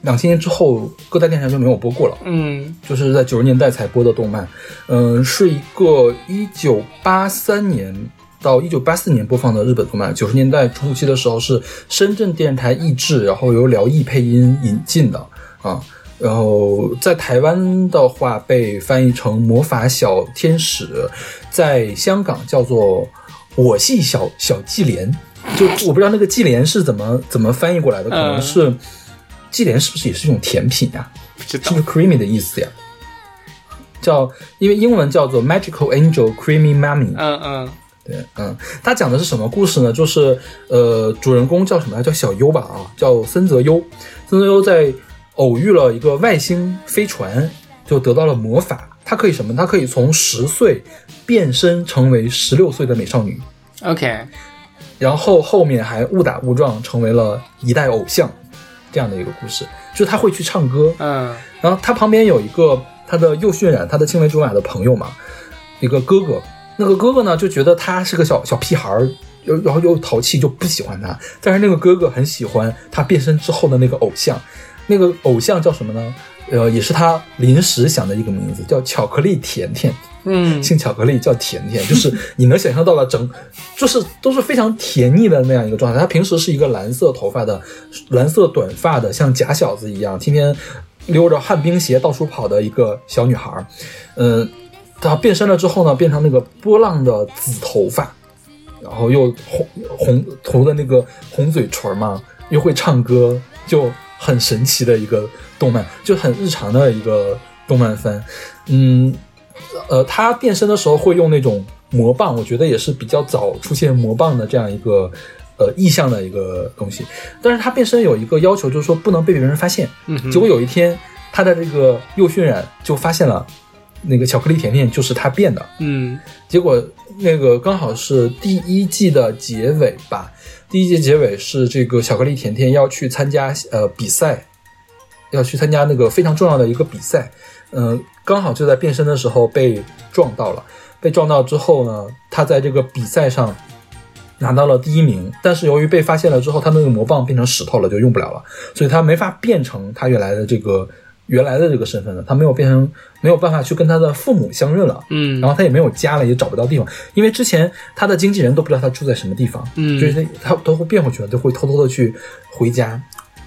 两千年之后各大电视台就没有播过了。嗯就是在九十年代才播的动漫，嗯、是一个一九八三年到一九八四年播放的日本动漫。九十年代初期的时候是深圳电视台译制，然后由辽艺配音引进的啊。然后在台湾的话被翻译成《魔法小天使》，在香港叫做《我系小小纪莲》，就 我不知道那个纪莲是怎么怎么翻译过来的，可能嗯是纪莲是不是也是一种甜品呀、是不是 creamy 的意思呀？叫，因为英文叫做 Magical Angel Creamy Mummy。嗯嗯对，嗯，他讲的是什么故事呢？就是呃，主人公叫什么来？叫小优吧啊，叫森泽优。森泽优在偶遇了一个外星飞船，就得到了魔法。他可以什么？他可以从十岁变身成为十六岁的美少女，，OK，然后后面还误打误撞成为了一代偶像，这样的一个故事。就是他会去唱歌，嗯然后他旁边有一个他的又渲染他的青梅竹马的朋友嘛，一个哥哥。那个哥哥呢就觉得他是个小小屁孩儿，又然后又淘气，就不喜欢他。但是那个哥哥很喜欢他变身之后的那个偶像，那个偶像叫什么呢？呃，也是他临时想的一个名字，叫巧克力甜甜。嗯姓巧克力叫甜甜，就是你能想象到了整，就是都是非常甜腻的那样一个状态。他平时是一个蓝色头发的、蓝色短发的，像假小子一样，天天溜着旱冰鞋到处跑的一个小女孩儿。嗯、她变身了之后呢，变成那个波浪的紫头发，然后又红红涂的那个红嘴唇嘛，又会唱歌，就很神奇的一个动漫，就很日常的一个动漫番。嗯，呃，他变身的时候会用那种魔棒，我觉得也是比较早出现魔棒的这样一个呃意象的一个东西。但是他变身有一个要求，就是说不能被别人发现。嗯结果有一天，他的这个右渲染就发现了那个巧克力甜甜就是他变的。嗯结果那个刚好是第一季的结尾吧，第一季结尾是这个巧克力甜甜要去参加呃比赛，要去参加那个非常重要的一个比赛，嗯、刚好就在变身的时候被撞到了，被撞到之后呢，他在这个比赛上拿到了第一名，但是由于被发现了之后，他那个魔棒变成石头了，就用不了了，所以他没法变成他原来的这个原来的这个身份了，他没有变成没有办法去跟他的父母相认了。嗯，然后他也没有家了，也找不到地方，因为之前他的经纪人都不知道他住在什么地方，嗯就是他他都会变回去了，就会偷偷的去回家，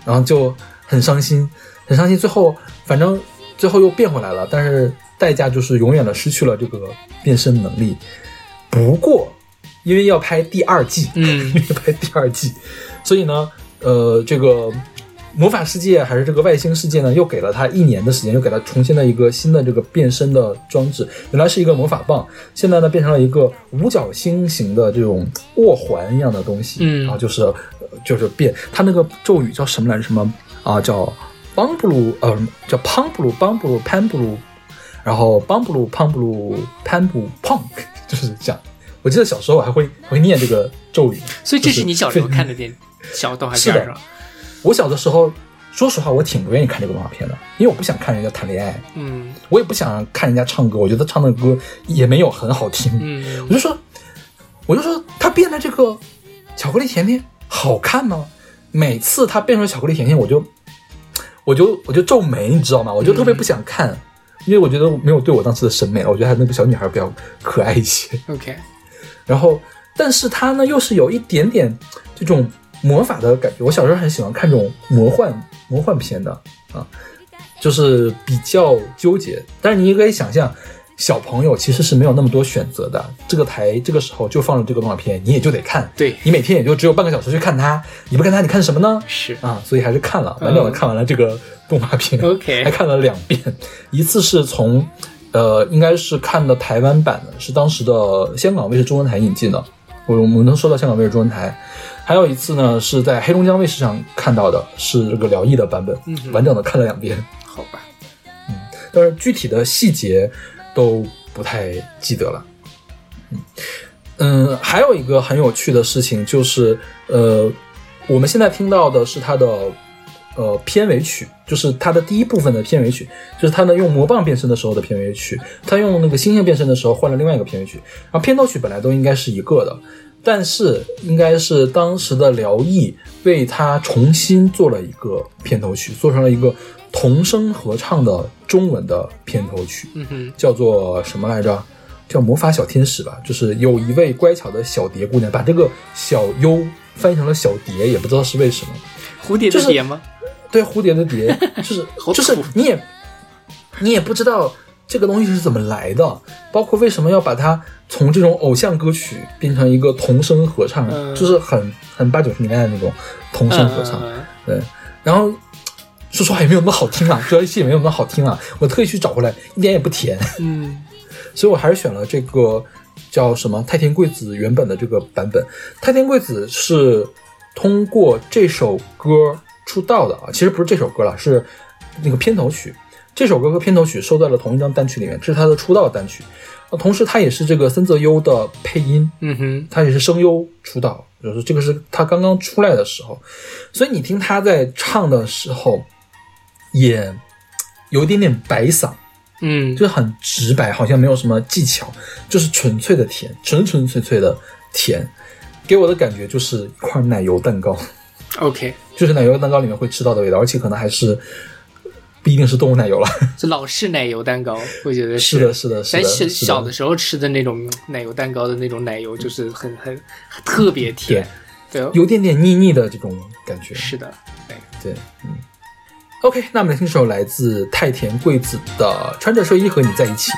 然后就很伤心，很伤心。最后反正最后又变回来了，但是代价就是永远的失去了这个变身能力。不过因为要拍第二季，嗯 因为要拍第二季，所以呢，呃，这个魔法世界还是这个外星世界呢，又给了他一年的时间，又给他重新的一个新的这个变身的装置。原来是一个魔法棒，现在呢变成了一个五角星形的这种握环一样的东西。嗯然后就是呃就是变，他那个咒语叫什么来着？什么啊？叫邦布鲁呃，叫邦布鲁邦布鲁潘布鲁，然后邦布鲁邦布鲁潘布胖，就是这样。我记得小时候我还会会念这个咒语，所以这是你小时候看的电小动画 是的片是吧？我小的时候，说实话，我挺不愿意看这个动画片的，因为我不想看人家谈恋爱，嗯我也不想看人家唱歌，我觉得唱的歌也没有很好听。嗯我就说，我就说他变了这个巧克力甜甜好看吗？每次他变成巧克力甜甜，我就我就我就皱眉，你知道吗？我就特别不想看，因为我觉得没有对我当时的审美了，我觉得还那个小女孩比较可爱一些。，OK，然后，但是他呢又是有一点点这种魔法的感觉。我小时候很喜欢看这种魔幻魔幻片的啊，就是比较纠结。但是你也可以想象，小朋友其实是没有那么多选择的。这个台这个时候就放了这个动画片，你也就得看。对你每天也就只有半个小时去看它，你不看它，你看什么呢？是啊，所以还是看了，完整的看完了这个动画片。OK 还看了两遍，一次是从呃，应该是看的台湾版的，是当时的香港卫视中文台引进的，我我们能收到香港卫视中文台。还有一次呢，是在黑龙江卫视上看到的，是这个辽艺的版本，嗯完整的看了两遍，好吧，嗯但是具体的细节都不太记得了。嗯，嗯，还有一个很有趣的事情就是，呃，我们现在听到的是它的呃片尾曲，就是它的第一部分的片尾曲，就是它呢用魔棒变身的时候的片尾曲，它用那个星星变身的时候换了另外一个片尾曲，然后片头曲本来都应该是一个的，但是应该是当时的辽艺为他重新做了一个片头曲，做成了一个童声合唱的中文的片头曲，叫做什么来着？叫魔法小天使吧，就是有一位乖巧的小蝶姑娘，把这个小优翻译成了小蝶，也不知道是为什么。蝴蝶的就是蝶吗？对，蝴蝶的蝶，就是 就是你也你也不知道这个东西是怎么来的，包括为什么要把它从这种偶像歌曲变成一个童声合唱，嗯就是很很八九十年代的那种童声合唱。对，然后说实话也没有那么好听啊，主要戏也没有那么好听啊，我特意去找回来，一点也不甜。嗯 所以我还是选了这个叫什么太田贵子原本的这个版本。太田贵子是通过这首歌出道的啊，其实不是这首歌了，是那个片头曲。这首歌和片头曲收在了同一张单曲里面，这是他的出道单曲。那同时，他也是这个森泽优的配音，嗯哼，他也是声优出道，就是这个是他刚刚出来的时候，所以你听他在唱的时候，也有一点点白嗓，嗯。就是很直白，好像没有什么技巧，就是纯粹的甜，纯纯粹粹的甜，给我的感觉就是一块奶油蛋糕，，OK，就是奶油蛋糕里面会吃到的味道，而且可能还是不一定是动物奶油了。是老式奶油蛋糕，我觉得是的，是的，是的，咱小是小的时候吃的那种奶油蛋糕的那种奶油，就是很很很特别甜，对，有点点腻腻的这种感觉。是的，对，对，嗯。OK，那我们来听首来自太田贵子的《穿着睡衣和你在一起》。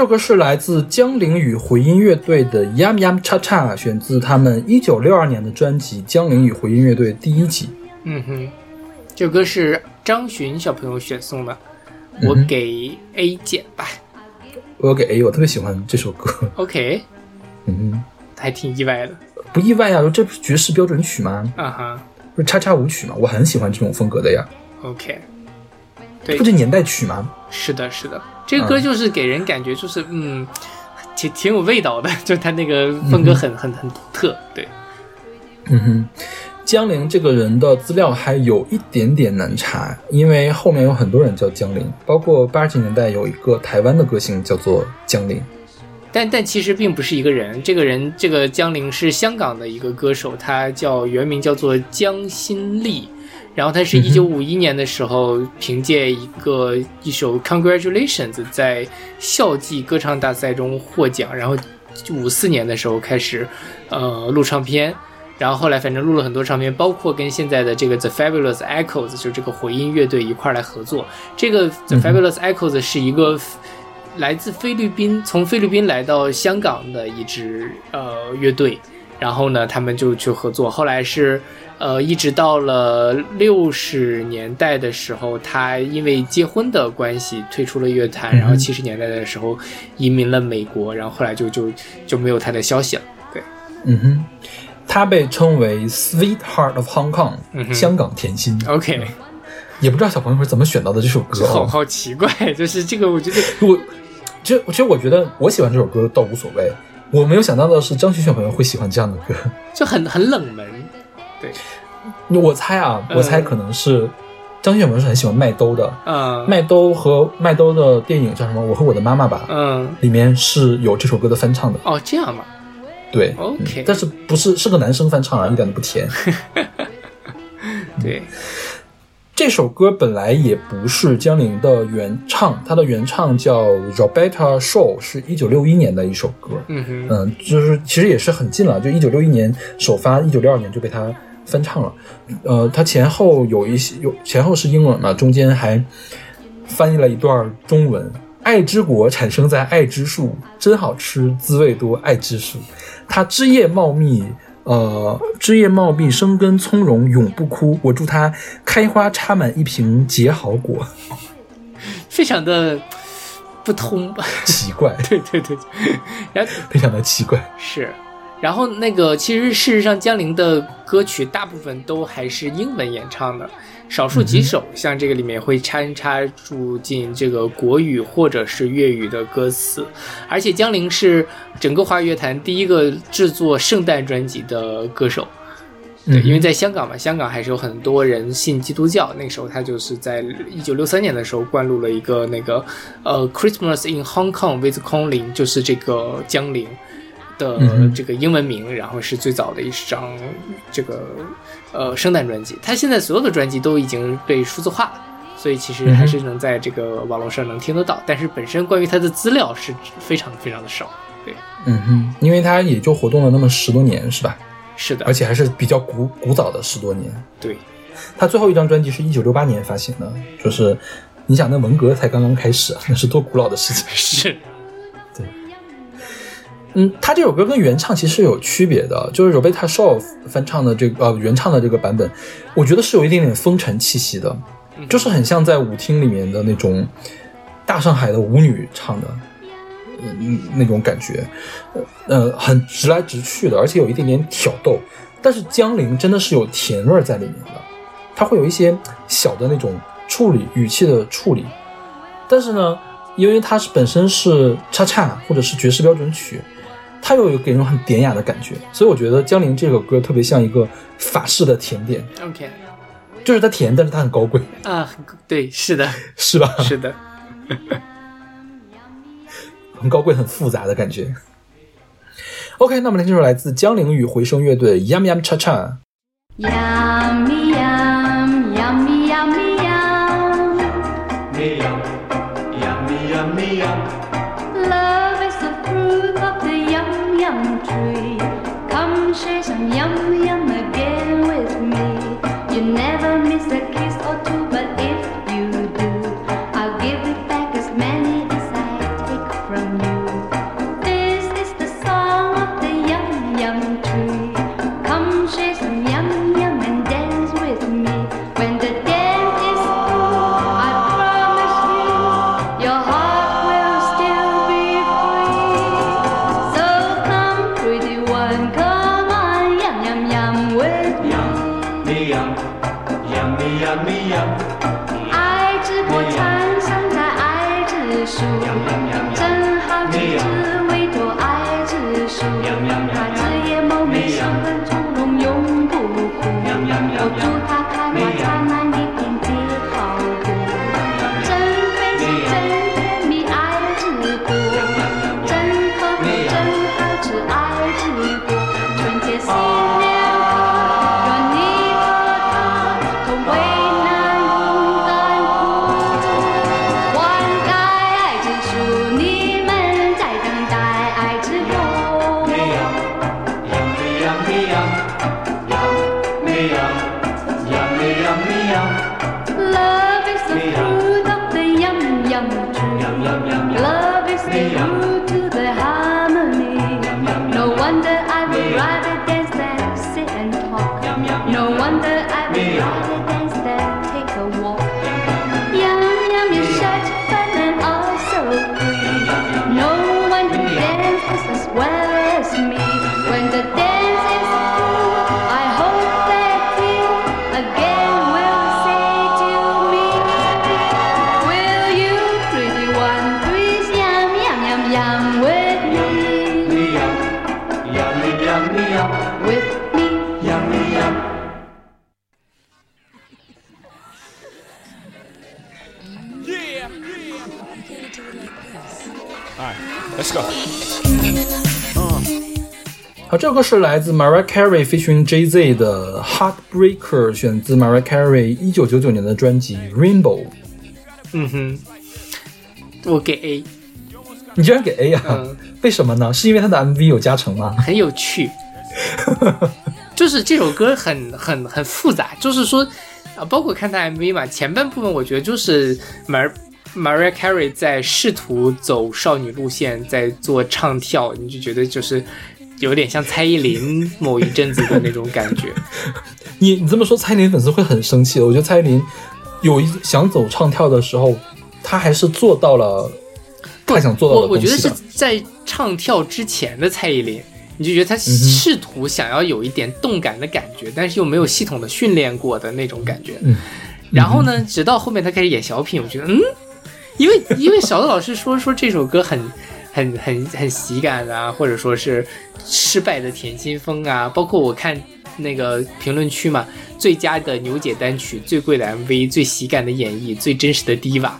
这首歌是来自江铃与回音乐队的《Yum Cha Cha》，选自他们一九六二年的专辑《江铃与回音乐队》第一集。嗯哼，这首歌是张巡小朋友选送的，我给 A 减吧。我给 A，我特别喜欢这首歌，OK，嗯还挺意外的。不意外啊，这不是爵士标准曲吗？啊哈不是叉叉舞曲吗？我很喜欢这种风格的呀，，OK，对不，就年代曲吗？是的，是的，这个歌就是给人感觉就是嗯，挺挺有味道的，就他那个风格很很很独特。对，嗯哼，江铃这个人的资料还有一点点难查，因为后面有很多人叫江铃，包括八十年代有一个台湾的歌星叫做江铃。但但其实并不是一个人，这个人这个江铃是香港的一个歌手，他叫原名叫做江心丽，然后他是一九五一年的时候凭借一个一首《Congratulations》在校际歌唱大赛中获奖，然后五四年的时候开始呃录唱片。然后后来反正录了很多唱片，包括跟现在的这个 The Fabulous Echoes，就是这个回音乐队一块儿来合作。这个 The Fabulous Echoes 是一个来自菲律宾，从菲律宾来到香港的一支呃乐队，然后呢，他们就去合作。后来是呃，一直到了六十年代的时候，他因为结婚的关系退出了乐坛，然后七十年代的时候移民了美国，然后后来就就就没有他的消息了。对，嗯哼，他被称为 Sweetheart of Hong Kong，、嗯哼香港甜心。OK，也不知道小朋友是怎么选到的这首歌、好哦。好奇怪，就是这个，我觉得我，其实其实我觉得我喜欢这首歌倒无所谓，我没有想到的是张学小朋友会喜欢这样的歌。就很很冷门。对，我猜啊，嗯我猜可能是张学友是很喜欢麦兜的。嗯麦兜和麦兜的电影叫什么？我和我的妈妈吧，嗯，里面是有这首歌的翻唱的。哦，这样嘛，对 OK 嗯但是不是是个男生翻唱啊，一点都不甜。对，这首歌本来也不是江铃的原唱，它的原唱叫 Roberta Shaw，是一九六一年的一首歌。嗯哼，嗯，就是其实也是很近了，就一九六一年首发，一九六二年就被他翻唱了。呃，他前后有一些有前后是英文嘛，中间还翻译了一段中文。爱之国产生在爱之树，真好吃，滋味多，爱之树。它枝叶茂密，呃，枝叶茂密，生根葱茏，永不枯。我祝它开花插满一瓶结好果。非常的不通。奇怪，对对对，然后非常的奇怪。是，然后那个其实事实上江铃的歌曲大部分都还是英文演唱的，少数几首像这个里面会掺插住进这个国语或者是粤语的歌词，而且江铃是整个华语乐坛第一个制作圣诞专辑的歌手。对，嗯因为在香港嘛，香港还是有很多人信基督教。那个时候，他就是在一九六三年的时候灌录了一个那个呃《Christmas in Hong Kong with Conlin》，就是这个江铃的这个英文名，然后是最早的一张这个呃圣诞专辑。他现在所有的专辑都已经被数字化了。所以其实还是能在这个网络上能听得到，但是本身关于他的资料是非常非常的少。对，嗯哼，因为他也就活动了那么十多年，是吧？是的，而且还是比较古古早的十多年。对，他最后一张专辑是一九六八年发行的，就是你想那文革才刚刚开始啊，那是多古老的事情。是，嗯，他这首歌跟原唱其实是有区别的，就是 Roberta Shaw 翻唱的这个呃原唱的这个版本，我觉得是有一点点风尘气息的，就是很像在舞厅里面的那种大上海的舞女唱的。嗯，那种感觉，呃，很直来直去的，而且有一点点挑逗。但是江铃真的是有甜味在里面的，它会有一些小的那种处理语气的处理。但是呢，因为它是本身是叉叉或者是爵士标准曲，它又有给人很典雅的感觉，所以我觉得江铃这首歌特别像一个法式的甜点，OK 就是它甜，但是它很高贵，啊，对，是的，是吧？是的。很高贵、很复杂的感觉。OK，那我们来听首来自江铃与回声乐队 Yum Yum Cha Cha。Yummy yum, 好，这首歌是来自 Mariah Carey featuring Jay Z 的《Heartbreaker》，选自 Mariah Carey 一九九九年的专辑《Rainbow》。嗯哼，我给 A，你居然给 A 啊？嗯为什么呢？是因为它的 MV 有加成吗？很有趣。就是这首歌很很很复杂，就是说啊，包括看他 MV 嘛，前半部分我觉得就是 Mar Mariah Carey 在试图走少女路线，在做唱跳，你就觉得就是有点像蔡依林某一阵子的那种感觉。你 你这么说，蔡依林粉丝会很生气的。我觉得蔡依林有一想走唱跳的时候，她还是做到了她想做到我的我觉得是。在唱跳之前的蔡依林，你就觉得她试图想要有一点动感的感觉，但是又没有系统的训练过的那种感觉。嗯然后呢，直到后面她开始演小品，我觉得嗯，因为因为小的老师说说这首歌很很很很喜感啊，或者说是失败的甜心风啊，包括我看那个评论区嘛，最佳的牛姐单曲、最贵的 MV、最喜感的演绎、最真实的 diva，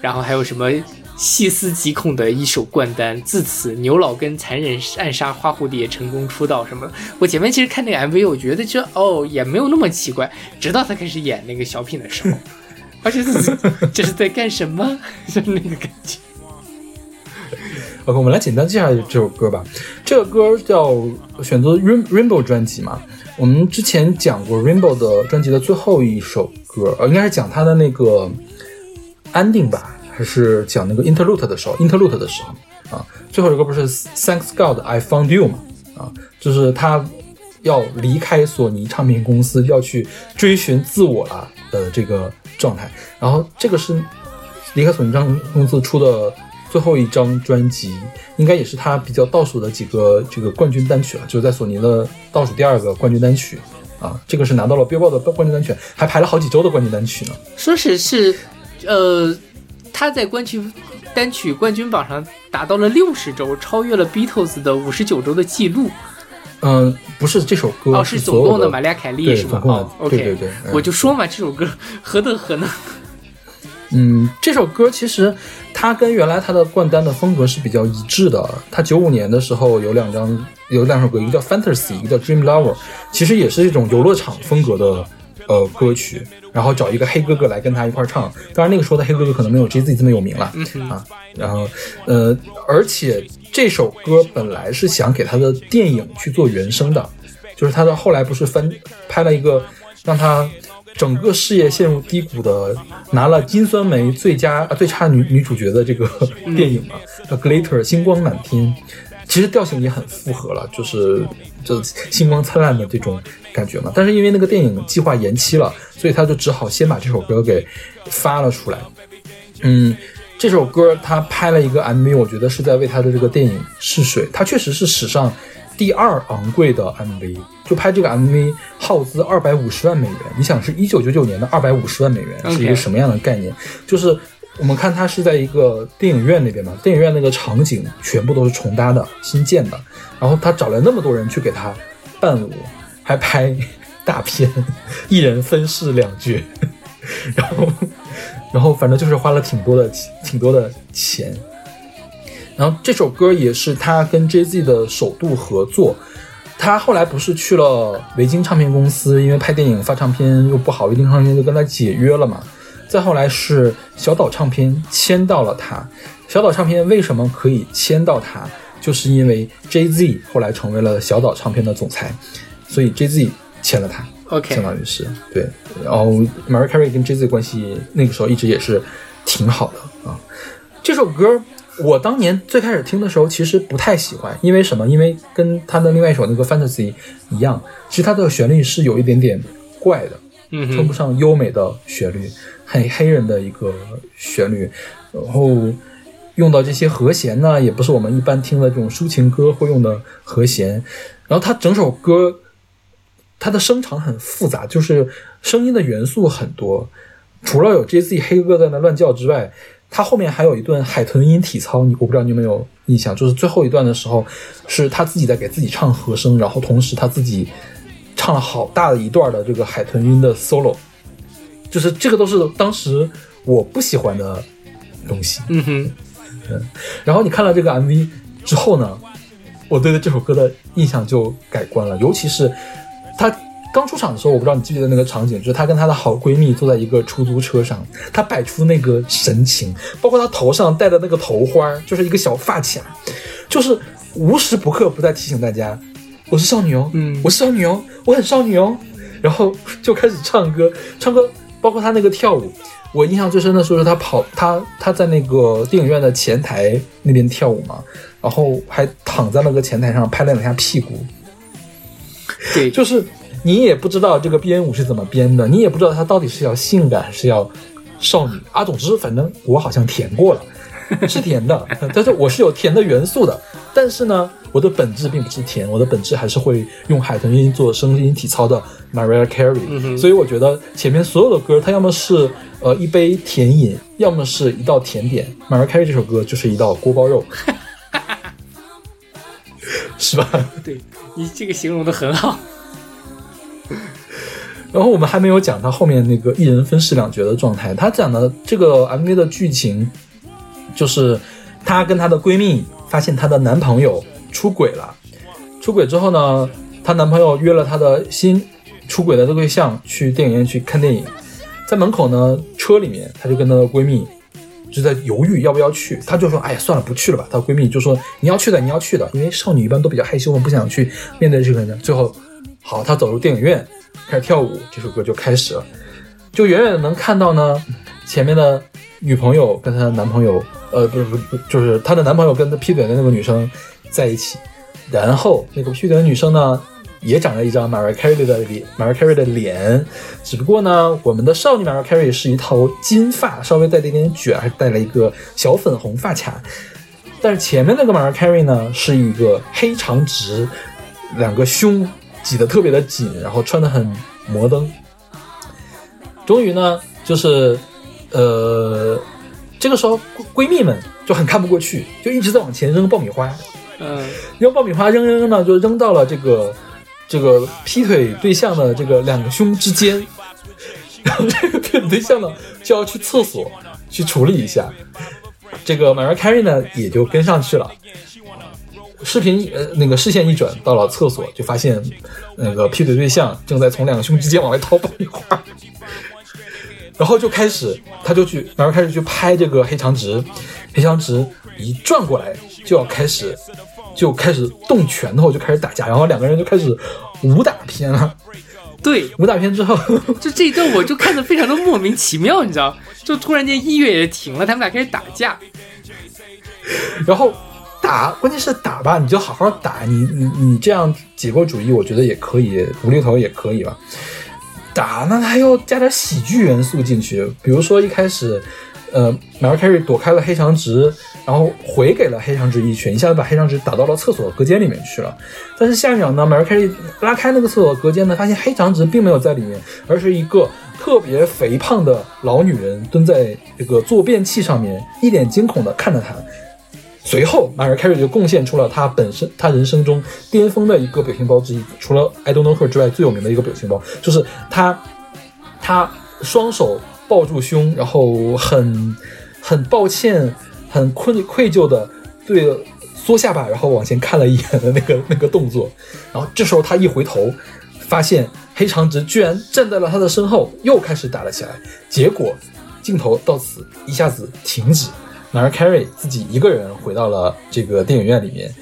然后还有什么细思极恐的一首冠单，自此牛老根残忍暗杀花蝴蝶，成功出道什么。我前面其实看那个 MV，我觉得这哦也没有那么奇怪，直到他开始演那个小品的时候，而且这是这是在干什么？就那个感觉。OK，我们来简单介绍这首歌吧。这个歌叫选择 Rain Rainbow 专辑嘛。我们之前讲过 Rainbow 的专辑的最后一首歌，呃，应该是讲他的那个 ending 吧，还是讲那个 interlude 的时候，interlude 的时候啊。最后一个不是 Thanks God I Found You 嘛？啊，就是他要离开索尼唱片公司，要去追寻自我了的这个状态。然后这个是离开索尼唱片公司出的最后一张专辑，应该也是他比较倒数的几个这个冠军单曲了，就是在索尼的倒数第二个冠军单曲啊。这个是拿到了 Billboard 的冠军单曲，还排了好几周的冠军单曲呢。说是是，呃，他在冠军单曲冠军榜上达到了六十周，超越了 Beatles 的五十九周的记录。嗯，不是这首歌，哦，是总共的玛利亚凯莉对是吗？总共的哦，OK，对对对嗯我就说嘛，这首歌何德何能？嗯，这首歌其实它跟原来它的冠单的风格是比较一致的。它九五年的时候有两张，有两首歌，一个叫《Fantasy》，一个叫《Dream Lover》，其实也是一种游乐场风格的呃歌曲。然后找一个黑哥哥来跟他一块唱，当然那个时候的黑哥哥可能没有 Jay Z 这么有名了、啊。然后呃，而且这首歌本来是想给他的电影去做原声的，就是他的后来不是翻拍了一个让他整个事业陷入低谷的，拿了金酸梅最佳啊最差女女主角的这个电影嘛，叫《Glitter》星光满天。其实调性也很复合了，就是就星光灿烂的这种感觉嘛。但是因为那个电影计划延期了，所以他就只好先把这首歌给发了出来。嗯，这首歌他拍了一个 MV，我觉得是在为他的这个电影试水。他确实是史上第二昂贵的 MV，就拍这个 MV 耗资二百五十万美元。你想是一九九九年的二百五十万美元是一个什么样的概念？就是我们看它是在一个电影院那边嘛，电影院那个场景全部都是重搭的、新建的，然后他找来那么多人去给他伴舞，还拍大片，一人分饰两角，然后然后反正就是花了挺多的挺多的钱。然后这首歌也是他跟 Jay Z 的首度合作。他后来不是去了维京唱片公司，因为拍电影发唱片又不好，维京唱片就跟他解约了嘛。再后来是小岛唱片签到了他。小岛唱片为什么可以签到他？就是因为 Jay Z 后来成为了小岛唱片的总裁，所以 Jay Z 签了他。OK 相当于是对。然后 Mariah Carey 跟 Jay Z 关系那个时候一直也是挺好的啊。这首歌我当年最开始听的时候其实不太喜欢，因为什么？因为跟他的另外一首那个 Fantasy 一样，其实它的旋律是有一点点怪的，嗯称不上优美的旋律，很黑人的一个旋律，然后用到这些和弦呢，也不是我们一般听的这种抒情歌会用的和弦，然后它整首歌。它的声场很复杂，就是声音的元素很多。除了有 J Z 黑哥在那乱叫之外，它后面还有一段海豚音体操，你我不知道你有没有印象？就是最后一段的时候，是他自己在给自己唱和声，然后同时他自己唱了好大的一段的这个海豚音的 solo，就是这个都是当时我不喜欢的东西。嗯哼，嗯然后你看了这个 MV 之后呢，我对这首歌的印象就改观了，尤其是她刚出场的时候，我不知道你记不记得那个场景，就是她跟她的好闺蜜坐在一个出租车上，她摆出那个神情，包括她头上戴的那个头花，就是一个小发卡，就是无时不刻不在提醒大家，我是少女哦，嗯我是少女哦，我很少女哦，然后就开始唱歌，唱歌，包括她那个跳舞。我印象最深的时候是她跑，她她在那个电影院的前台那边跳舞嘛，然后还躺在那个前台上拍了两下屁股，对，就是你也不知道这个编舞是怎么编的，你也不知道它到底是要性感还是要少女啊。总之，反正我好像填过了，是甜的，但是我是有甜的元素的。但是呢，我的本质并不是甜，我的本质还是会用海豚音做声音体操的 Mariah Carey。所以我觉得前面所有的歌，它要么是呃一杯甜饮，要么是一道甜点。Mariah Carey 这首歌就是一道锅包肉，是吧？对你这个形容的很好。然后我们还没有讲她后面那个一人分饰两角的状态。她讲的这个 MV 的剧情，就是她跟她的闺蜜发现她的男朋友出轨了。出轨之后呢，她男朋友约了她的新出轨的对象去电影院去看电影，在门口呢车里面，她就跟她的闺蜜就在犹豫要不要去。她就说：“哎呀，算了，不去了吧。”她闺蜜就说：“你要去的，你要去的，因为少女一般都比较害羞，我不想去面对这个人。”最后，好，她走入电影院。开始跳舞，这首歌就开始了，就远远的能看到呢，前面的女朋友跟她的男朋友，呃，不是不是，不就是她的男朋友跟她劈腿的那个女生在一起，然后那个劈腿的女生呢，也长了一张 Mariah Carey 的脸，Mariah Carey 的脸，只不过呢，我们的少女 Mariah Carey 是一头金发，稍微带了一点卷，还带了一个小粉红发卡，但是前面那个 Mariah Carey 呢，是一个黑长直，两个胸。挤得特别的紧，然后穿得很摩登。终于呢，就是呃，这个时候闺蜜们就很看不过去，就一直在往前扔爆米花，嗯，扔爆米花扔扔扔呢，就扔到了这个这个劈腿对象的这个两个胸之间，然后这个劈腿对象呢就要去厕所去处理一下，这个 Mariah Carey 呢也就跟上去了。视频呃，那个视线一转，到了厕所，就发现那个劈腿对象正在从两个胸之间往外掏爆米花，然后就开始，他就去，然后开始去拍这个黑长直，黑长直一转过来就要开始，就开始动拳头，就开始打架，然后两个人就开始武打片了。对，武打片之后，就这一段我就看得非常的莫名其妙，你知道？就突然间音乐也停了，他们俩开始打架，然后。打，关键是打吧，你就好好打。你你你这样解构主义，我觉得也可以，无厘头也可以吧。打，那他要加点喜剧元素进去，比如说一开始，呃，Mariah Carey 躲开了黑长直，然后回给了黑长直一拳，一下子把黑长直打到了厕所隔间里面去了。但是下一秒呢，Mariah Carey 拉开那个厕所隔间呢，发现黑长直并没有在里面，而是一个特别肥胖的老女人蹲在这个坐便器上面，一脸惊恐的看着他。随后马尔凯瑞就贡献出了他本身他人生中巅峰的一个表情包之一，除了 I Don't Know Her 之外最有名的一个表情包，就是他他双手抱住胸，然后很很抱歉、很愧愧疚的对缩下巴，然后往前看了一眼的那个那个动作。然后这时候他一回头，发现黑长直居然站在了他的身后，又开始打了起来。结果镜头到此一下子停止。Mariah Carey 自己一个人回到了这个电影院里面，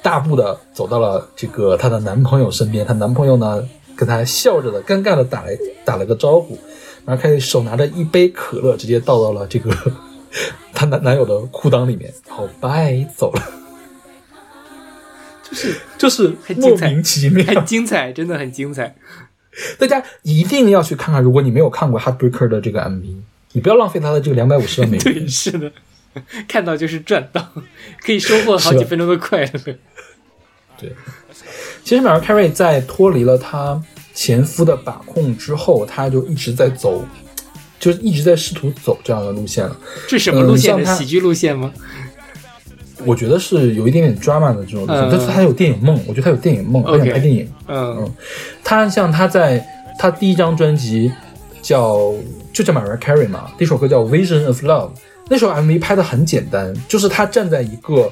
大步的走到了这个她的男朋友身边。她男朋友呢，跟她笑着的、尴尬的打了打了个招呼。Mariah Carey 手拿着一杯可乐，直接倒到了这个 她男男友的裤裆里面，然后拜走了。就是就是很精彩莫名其妙，很精彩，真的很精彩。大家一定要去看看。如果你没有看过 Heartbreaker 的这个 MV，你不要浪费他的这个两百五十万美元。对，是的，看到就是赚到，可以收获好几分钟的快乐。对，其实 Mariah Carey 在脱离了他前夫的把控之后，他就一直在走，就是一直在试图走这样的路线了。这什么路线喜剧路线吗？我觉得是有一点点 drama 的这种路线，嗯但是他有电影梦，我觉得他有电影梦，她想拍电影。嗯他像他在他第一张专辑叫就叫 Mariah Carey 嘛，那首歌叫 Vision of Love，那首 MV 拍的很简单，就是她站在一个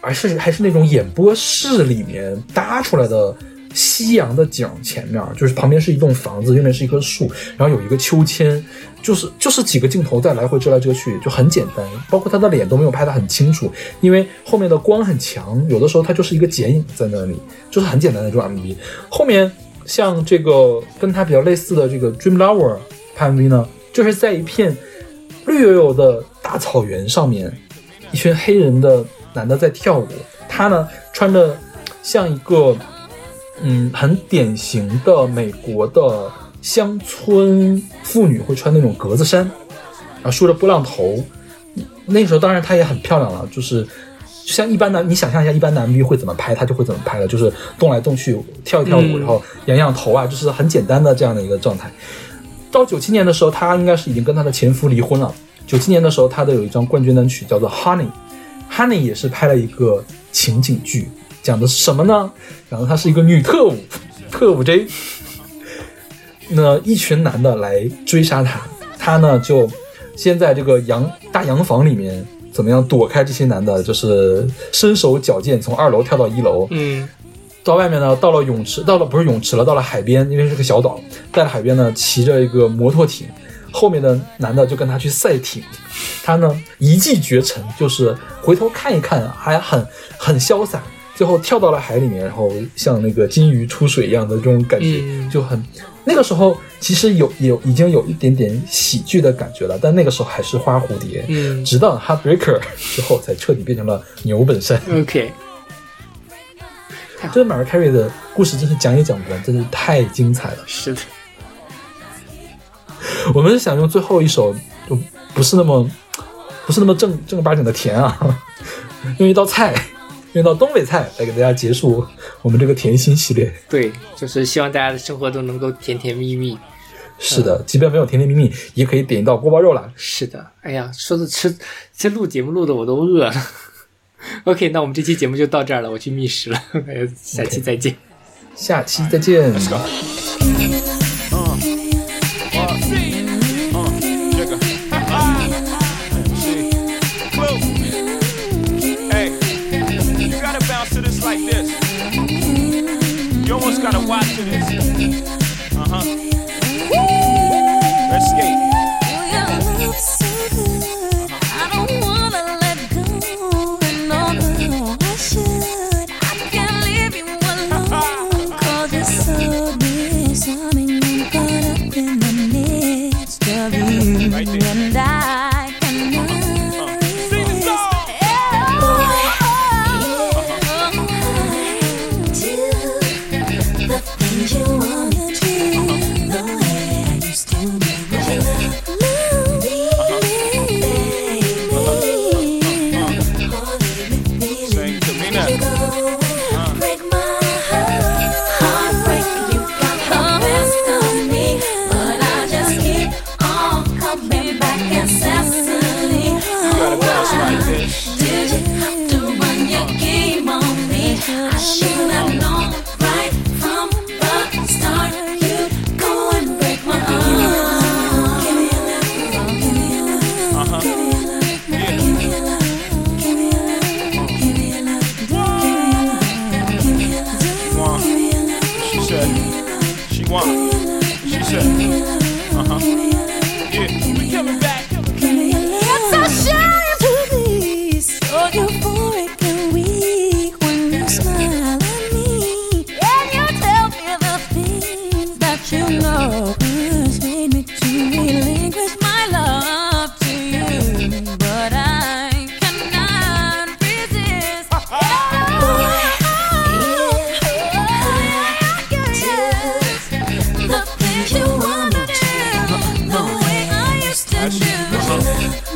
还是还是那种演播室里面搭出来的夕阳的景前面，就是旁边是一栋房子，右面是一棵树，然后有一个秋千，就是就是几个镜头在来回遮来遮去，就很简单。包括她的脸都没有拍得很清楚，因为后面的光很强，有的时候它就是一个剪影在那里，就是很简单的这种 MV。后面像这个跟它比较类似的这个 Dream Lover 拍 MV 呢，就是在一片绿油油的大草原上面，一群黑人的男的在跳舞，他呢穿着像一个嗯很典型的美国的乡村妇女会穿那种格子衫，然后梳着波浪头。那时候当然她也很漂亮了，就是就像一般男，你想象一下一般的 MV 会怎么拍，她就会怎么拍了，就是动来动去，跳一跳舞，嗯然后仰仰头啊，就是很简单的这样的一个状态。到九七年的时候，她应该是已经跟她的前夫离婚了。九七年的时候，她的有一张冠军单曲叫做《Honey》，Honey 也是拍了一个情景剧，讲的是什么呢？讲的她是一个女特务，特务 J。那一群男的来追杀她，她呢就先在这个洋大洋房里面怎么样躲开这些男的，就是身手矫健，从二楼跳到一楼，嗯到外面呢，到了泳池，到了不是泳池了，到了海边，因为是个小岛，在海边呢骑着一个摩托艇，后面的男的就跟他去赛艇，他呢一骑绝尘，就是回头看一看，还很很潇洒，最后跳到了海里面，然后像那个金鱼出水一样的这种感觉，嗯。就很那个时候其实有有已经有一点点喜剧的感觉了，但那个时候还是花蝴蝶，嗯。直到 Heartbreaker 之后才彻底变成了牛本山。，OK，这个 Mariah Carey 的故事真是讲也讲不完，真是太精彩了。是的，我们是想用最后一首，就不是那么不是那么正正儿八经的甜啊，用一道菜，用一道东北菜来给大家结束我们这个甜心系列。对，就是希望大家的生活都能够甜甜蜜蜜。是的，即便没有甜甜蜜蜜，也可以点一道锅包肉啦。是的，哎呀，说的吃，这录节目录的我都饿了。OK，那我们这期节目就到这儿了，我去觅食了，下期再见。下期再见。Hey, you gotta bounce to this like this. You almost gotta watch to this. Uh huh. Let's skate. Oh.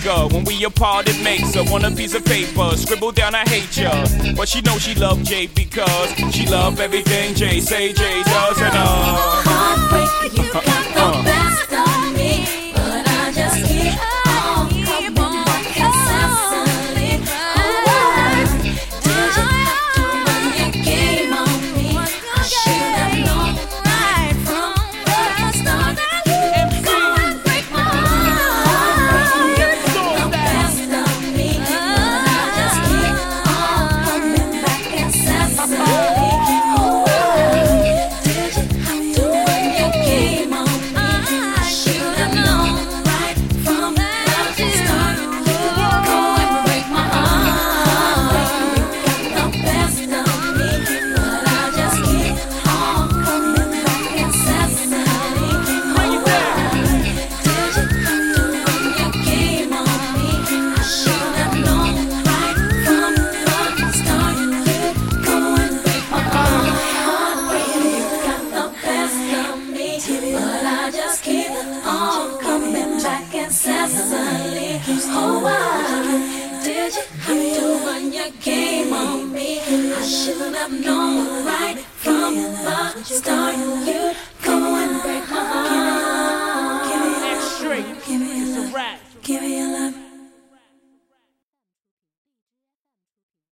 heartbreaker. When we apart, it makes her want a piece of paper. Scribble down, I hate ya. But she know she love Jay because she love everything Jay say Jay does and uh. You got the best